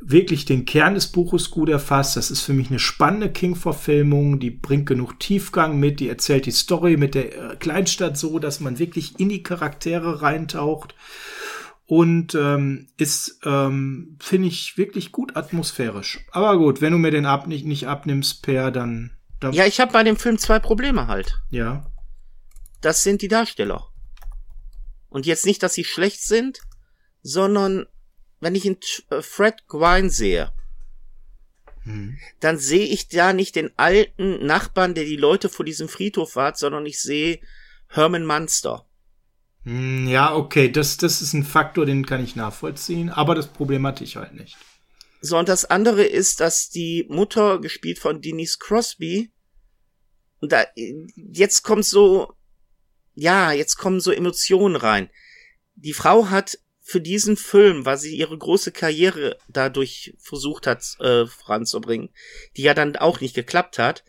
Speaker 1: wirklich den Kern des Buches gut erfasst. Das ist für mich eine spannende King-Verfilmung, die bringt genug Tiefgang mit, die erzählt die Story mit der äh, Kleinstadt so, dass man wirklich in die Charaktere reintaucht und ähm, ist, ähm, finde ich, wirklich gut atmosphärisch. Aber gut, wenn du mir den ab nicht, nicht abnimmst, Per, dann, dann.
Speaker 2: Ja, ich habe bei dem Film zwei Probleme halt.
Speaker 1: Ja.
Speaker 2: Das sind die Darsteller. Und jetzt nicht, dass sie schlecht sind, sondern wenn ich in äh, Fred Gwine sehe, hm. dann sehe ich da nicht den alten Nachbarn, der die Leute vor diesem Friedhof wart, sondern ich sehe Herman Munster.
Speaker 1: Hm, ja, okay, das, das ist ein Faktor, den kann ich nachvollziehen, aber das Problem hatte ich halt nicht.
Speaker 2: So, und das andere ist, dass die Mutter, gespielt von Denise Crosby, da, jetzt kommt so, ja, jetzt kommen so Emotionen rein. Die Frau hat für diesen Film, weil sie ihre große Karriere dadurch versucht hat äh, voranzubringen, die ja dann auch nicht geklappt hat,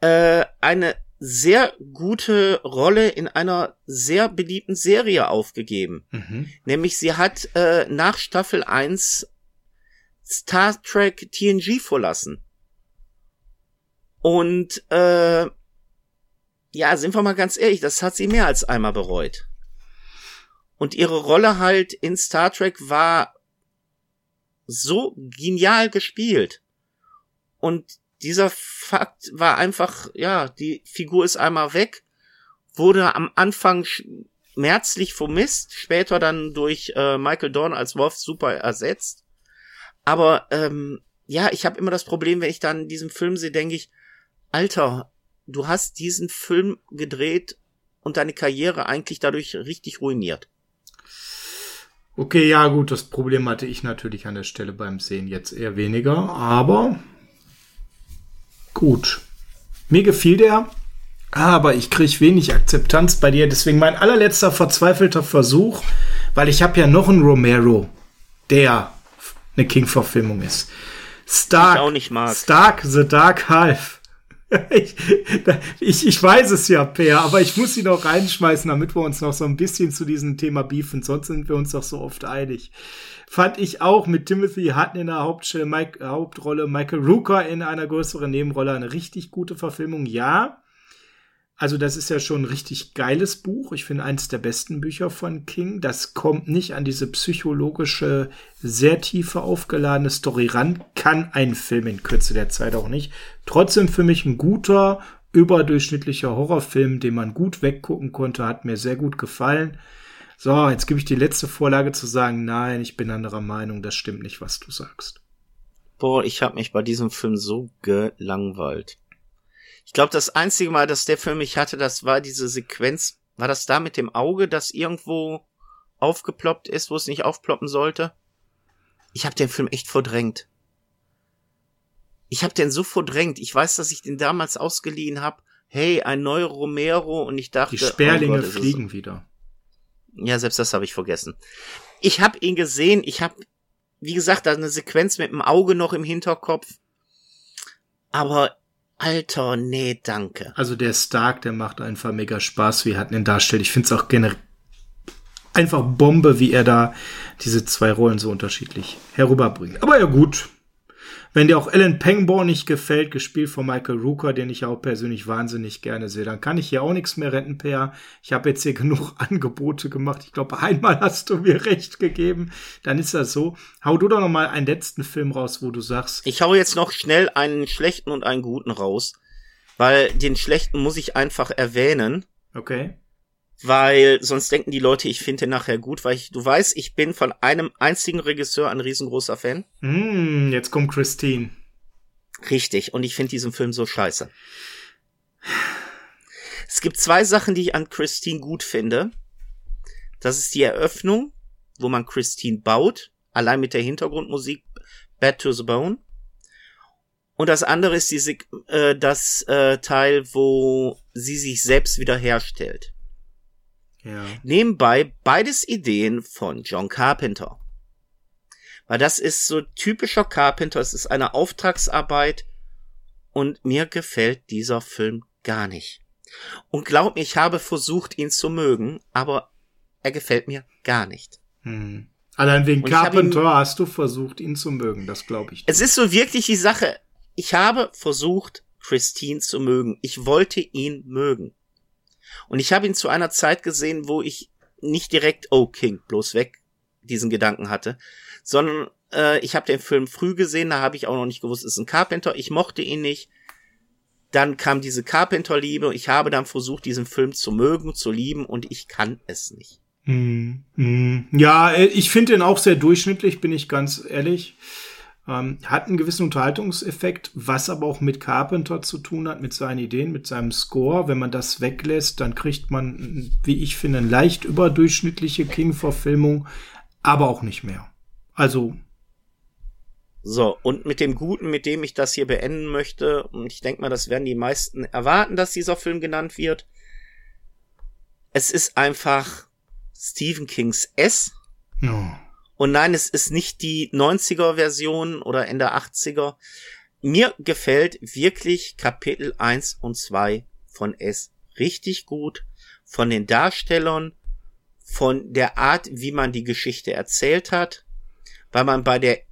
Speaker 2: äh, eine sehr gute Rolle in einer sehr beliebten Serie aufgegeben. Mhm. Nämlich sie hat äh, nach Staffel 1 Star Trek TNG verlassen. Und äh, ja, sind wir mal ganz ehrlich, das hat sie mehr als einmal bereut. Und ihre Rolle halt in Star Trek war so genial gespielt. Und dieser Fakt war einfach, ja, die Figur ist einmal weg, wurde am Anfang schmerzlich vermisst, später dann durch äh, Michael Dorn als Wolf super ersetzt. Aber ähm, ja, ich habe immer das Problem, wenn ich dann diesen Film sehe, denke ich, Alter, du hast diesen Film gedreht und deine Karriere eigentlich dadurch richtig ruiniert.
Speaker 1: Okay, ja gut, das Problem hatte ich natürlich an der Stelle beim Sehen jetzt eher weniger, aber gut. Mir gefiel der, aber ich kriege wenig Akzeptanz bei dir. Deswegen mein allerletzter verzweifelter Versuch, weil ich habe ja noch einen Romero, der eine King-Verfilmung ist. Stark, Stark, The Dark Half *laughs* ich, ich, ich, weiß es ja, Per, aber ich muss sie noch reinschmeißen, damit wir uns noch so ein bisschen zu diesem Thema beefen. Sonst sind wir uns doch so oft einig. Fand ich auch mit Timothy Hutton in der Mike, Hauptrolle, Michael Rooker in einer größeren Nebenrolle eine richtig gute Verfilmung. Ja, also das ist ja schon ein richtig geiles Buch. Ich finde eins der besten Bücher von King. Das kommt nicht an diese psychologische, sehr tiefe aufgeladene Story ran. Kann ein Film in Kürze der Zeit auch nicht. Trotzdem für mich ein guter, überdurchschnittlicher Horrorfilm, den man gut weggucken konnte. Hat mir sehr gut gefallen. So, jetzt gebe ich die letzte Vorlage zu sagen, nein, ich bin anderer Meinung. Das stimmt nicht, was du sagst.
Speaker 2: Boah, ich habe mich bei diesem Film so gelangweilt. Ich glaube, das einzige Mal, dass der Film mich hatte, das war diese Sequenz. War das da mit dem Auge, das irgendwo aufgeploppt ist, wo es nicht aufploppen sollte. Ich habe den Film echt verdrängt. Ich habe den so verdrängt. Ich weiß, dass ich den damals ausgeliehen habe. Hey, ein neuer Romero und ich dachte,
Speaker 1: die Sperlinge oh Gott, fliegen so. wieder.
Speaker 2: Ja, selbst das habe ich vergessen. Ich habe ihn gesehen. Ich habe, wie gesagt, da eine Sequenz mit dem Auge noch im Hinterkopf. Aber Alter, nee, danke.
Speaker 1: Also der Stark, der macht einfach mega Spaß, wie er ihn darstellt. Ich finde es auch generell einfach Bombe, wie er da diese zwei Rollen so unterschiedlich herüberbringt. Aber ja gut, wenn dir auch Alan Pangborn nicht gefällt, gespielt von Michael Rooker, den ich ja auch persönlich wahnsinnig gerne sehe, dann kann ich hier auch nichts mehr retten, Per. Ich habe jetzt hier *laughs* genug Angebote gemacht. Ich glaube, einmal hast du mir recht gegeben. Dann ist das so. Hau du doch noch mal einen letzten Film raus, wo du sagst.
Speaker 2: Ich hau jetzt noch schnell einen schlechten und einen guten raus, weil den schlechten muss ich einfach erwähnen.
Speaker 1: Okay
Speaker 2: weil sonst denken die Leute, ich finde den nachher gut, weil ich, du weißt, ich bin von einem einzigen Regisseur ein riesengroßer Fan.
Speaker 1: Mm, jetzt kommt Christine.
Speaker 2: Richtig, und ich finde diesen Film so scheiße. Es gibt zwei Sachen, die ich an Christine gut finde. Das ist die Eröffnung, wo man Christine baut, allein mit der Hintergrundmusik Bad to the Bone. Und das andere ist diese, äh, das äh, Teil, wo sie sich selbst wiederherstellt.
Speaker 1: Ja.
Speaker 2: Nebenbei beides Ideen von John Carpenter. Weil das ist so typischer Carpenter, es ist eine Auftragsarbeit und mir gefällt dieser Film gar nicht. Und glaub mir, ich habe versucht, ihn zu mögen, aber er gefällt mir gar nicht.
Speaker 1: Hm. Allein wegen Carpenter ihn, hast du versucht, ihn zu mögen, das glaube ich. Nicht.
Speaker 2: Es ist so wirklich die Sache, ich habe versucht, Christine zu mögen. Ich wollte ihn mögen. Und ich habe ihn zu einer Zeit gesehen, wo ich nicht direkt, oh King, bloß weg, diesen Gedanken hatte, sondern äh, ich habe den Film früh gesehen, da habe ich auch noch nicht gewusst, es ist ein Carpenter, ich mochte ihn nicht. Dann kam diese Carpenter-Liebe ich habe dann versucht, diesen Film zu mögen, zu lieben und ich kann es nicht.
Speaker 1: Mm, mm. Ja, äh, ich finde den auch sehr durchschnittlich, bin ich ganz ehrlich. Ähm, hat einen gewissen Unterhaltungseffekt, was aber auch mit Carpenter zu tun hat, mit seinen Ideen, mit seinem Score. Wenn man das weglässt, dann kriegt man, wie ich finde, eine leicht überdurchschnittliche King-Verfilmung, aber auch nicht mehr. Also.
Speaker 2: So, und mit dem Guten, mit dem ich das hier beenden möchte, und ich denke mal, das werden die meisten erwarten, dass dieser Film genannt wird. Es ist einfach Stephen Kings S.
Speaker 1: Ja.
Speaker 2: Und nein, es ist nicht die 90er Version oder Ende 80er. Mir gefällt wirklich Kapitel 1 und 2 von S richtig gut. Von den Darstellern, von der Art, wie man die Geschichte erzählt hat, weil man bei der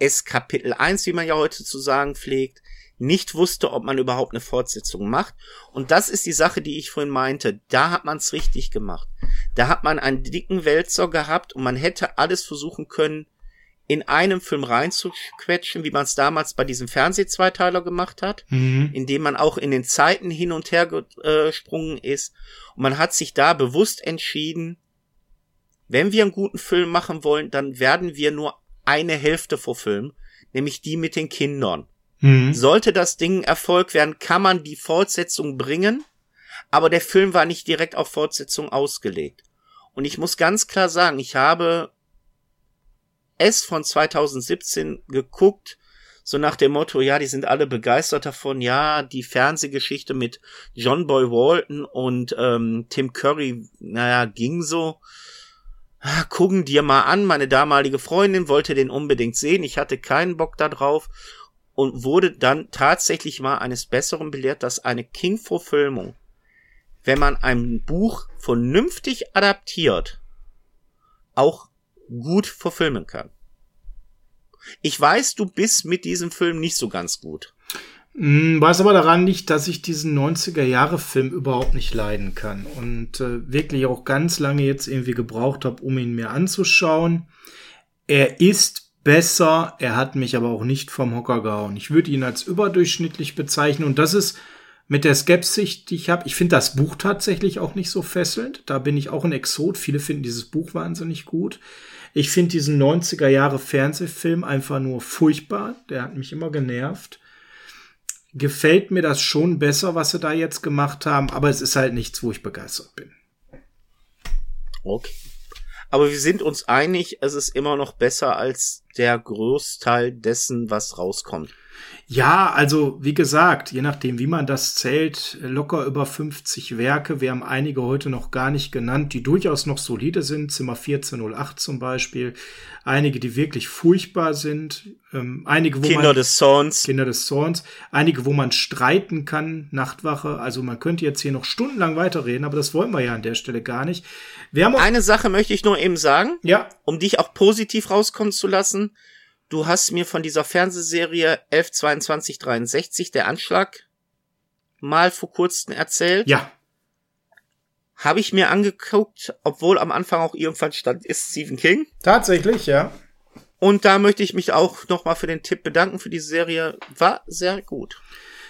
Speaker 2: S Kapitel 1, wie man ja heute zu sagen pflegt, nicht wusste, ob man überhaupt eine Fortsetzung macht. Und das ist die Sache, die ich vorhin meinte. Da hat man es richtig gemacht. Da hat man einen dicken Wälzer gehabt und man hätte alles versuchen können, in einem Film reinzuquetschen, wie man es damals bei diesem Fernsehzweiteiler gemacht hat,
Speaker 1: mhm.
Speaker 2: indem man auch in den Zeiten hin und her gesprungen ist. Und man hat sich da bewusst entschieden, wenn wir einen guten Film machen wollen, dann werden wir nur eine Hälfte verfilmen, nämlich die mit den Kindern.
Speaker 1: Mhm.
Speaker 2: Sollte das Ding Erfolg werden, kann man die Fortsetzung bringen, aber der Film war nicht direkt auf Fortsetzung ausgelegt. Und ich muss ganz klar sagen, ich habe es von 2017 geguckt, so nach dem Motto, ja, die sind alle begeistert davon, ja, die Fernsehgeschichte mit John Boy Walton und ähm, Tim Curry, naja, ging so. Ah, gucken dir mal an, meine damalige Freundin wollte den unbedingt sehen, ich hatte keinen Bock da drauf und wurde dann tatsächlich mal eines Besseren belehrt, dass eine King-Verfilmung, wenn man ein Buch vernünftig adaptiert, auch gut verfilmen kann. Ich weiß, du bist mit diesem Film nicht so ganz gut.
Speaker 1: Hm, weiß aber daran nicht, dass ich diesen 90er-Jahre-Film überhaupt nicht leiden kann und äh, wirklich auch ganz lange jetzt irgendwie gebraucht habe, um ihn mir anzuschauen. Er ist besser. Er hat mich aber auch nicht vom Hocker gehauen. Ich würde ihn als überdurchschnittlich bezeichnen und das ist mit der Skepsis, die ich habe. Ich finde das Buch tatsächlich auch nicht so fesselnd. Da bin ich auch ein Exot. Viele finden dieses Buch wahnsinnig gut. Ich finde diesen 90er Jahre Fernsehfilm einfach nur furchtbar. Der hat mich immer genervt. Gefällt mir das schon besser, was sie da jetzt gemacht haben, aber es ist halt nichts, wo ich begeistert bin.
Speaker 2: Okay. Aber wir sind uns einig, es ist immer noch besser als der Großteil dessen, was rauskommt.
Speaker 1: Ja, also wie gesagt, je nachdem, wie man das zählt, locker über 50 Werke. Wir haben einige heute noch gar nicht genannt, die durchaus noch solide sind. Zimmer 1408 zum Beispiel. Einige, die wirklich furchtbar sind. Ähm, einige,
Speaker 2: wo Kinder man, des Zorns.
Speaker 1: Kinder des Zorns. Einige, wo man streiten kann. Nachtwache. Also man könnte jetzt hier noch stundenlang weiterreden, aber das wollen wir ja an der Stelle gar nicht.
Speaker 2: Wir haben Eine Sache möchte ich nur eben sagen.
Speaker 1: Ja.
Speaker 2: Um dich auch positiv rauskommen zu lassen du hast mir von dieser Fernsehserie 112263 der Anschlag mal vor kurzem erzählt.
Speaker 1: Ja.
Speaker 2: Habe ich mir angeguckt, obwohl am Anfang auch irgendwann stand, ist Stephen King.
Speaker 1: Tatsächlich, ja.
Speaker 2: Und da möchte ich mich auch nochmal für den Tipp bedanken für die Serie. War sehr gut.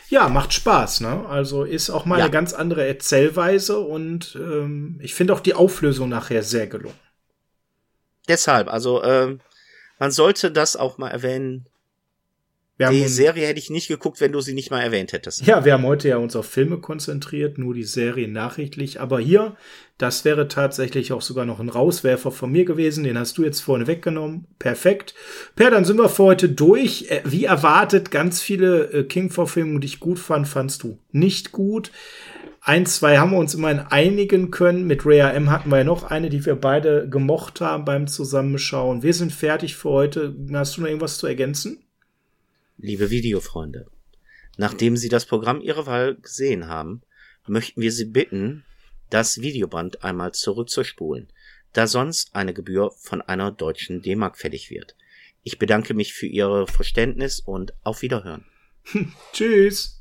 Speaker 1: Ja, macht Spaß, ne? Also ist auch mal ja. eine ganz andere Erzählweise und ähm, ich finde auch die Auflösung nachher sehr gelungen.
Speaker 2: Deshalb, also ähm, man sollte das auch mal erwähnen. Wir die Serie hätte ich nicht geguckt, wenn du sie nicht mal erwähnt hättest.
Speaker 1: Ja, wir haben heute ja uns auf Filme konzentriert, nur die Serie nachrichtlich. Aber hier, das wäre tatsächlich auch sogar noch ein Rauswerfer von mir gewesen. Den hast du jetzt vorne weggenommen. Perfekt. Per, dann sind wir für heute durch. Äh, wie erwartet, ganz viele äh, King-Verfilmungen, die ich gut fand, fandst du nicht gut. Ein, zwei haben wir uns immerhin einigen können. Mit Rhea M hatten wir ja noch eine, die wir beide gemocht haben beim Zusammenschauen. Wir sind fertig für heute. Hast du noch irgendwas zu ergänzen?
Speaker 2: Liebe Videofreunde, nachdem Sie das Programm Ihrer Wahl gesehen haben, möchten wir Sie bitten, das Videoband einmal zurückzuspulen, da sonst eine Gebühr von einer deutschen D-Mark fällig wird. Ich bedanke mich für Ihr Verständnis und auf Wiederhören. *laughs*
Speaker 1: Tschüss.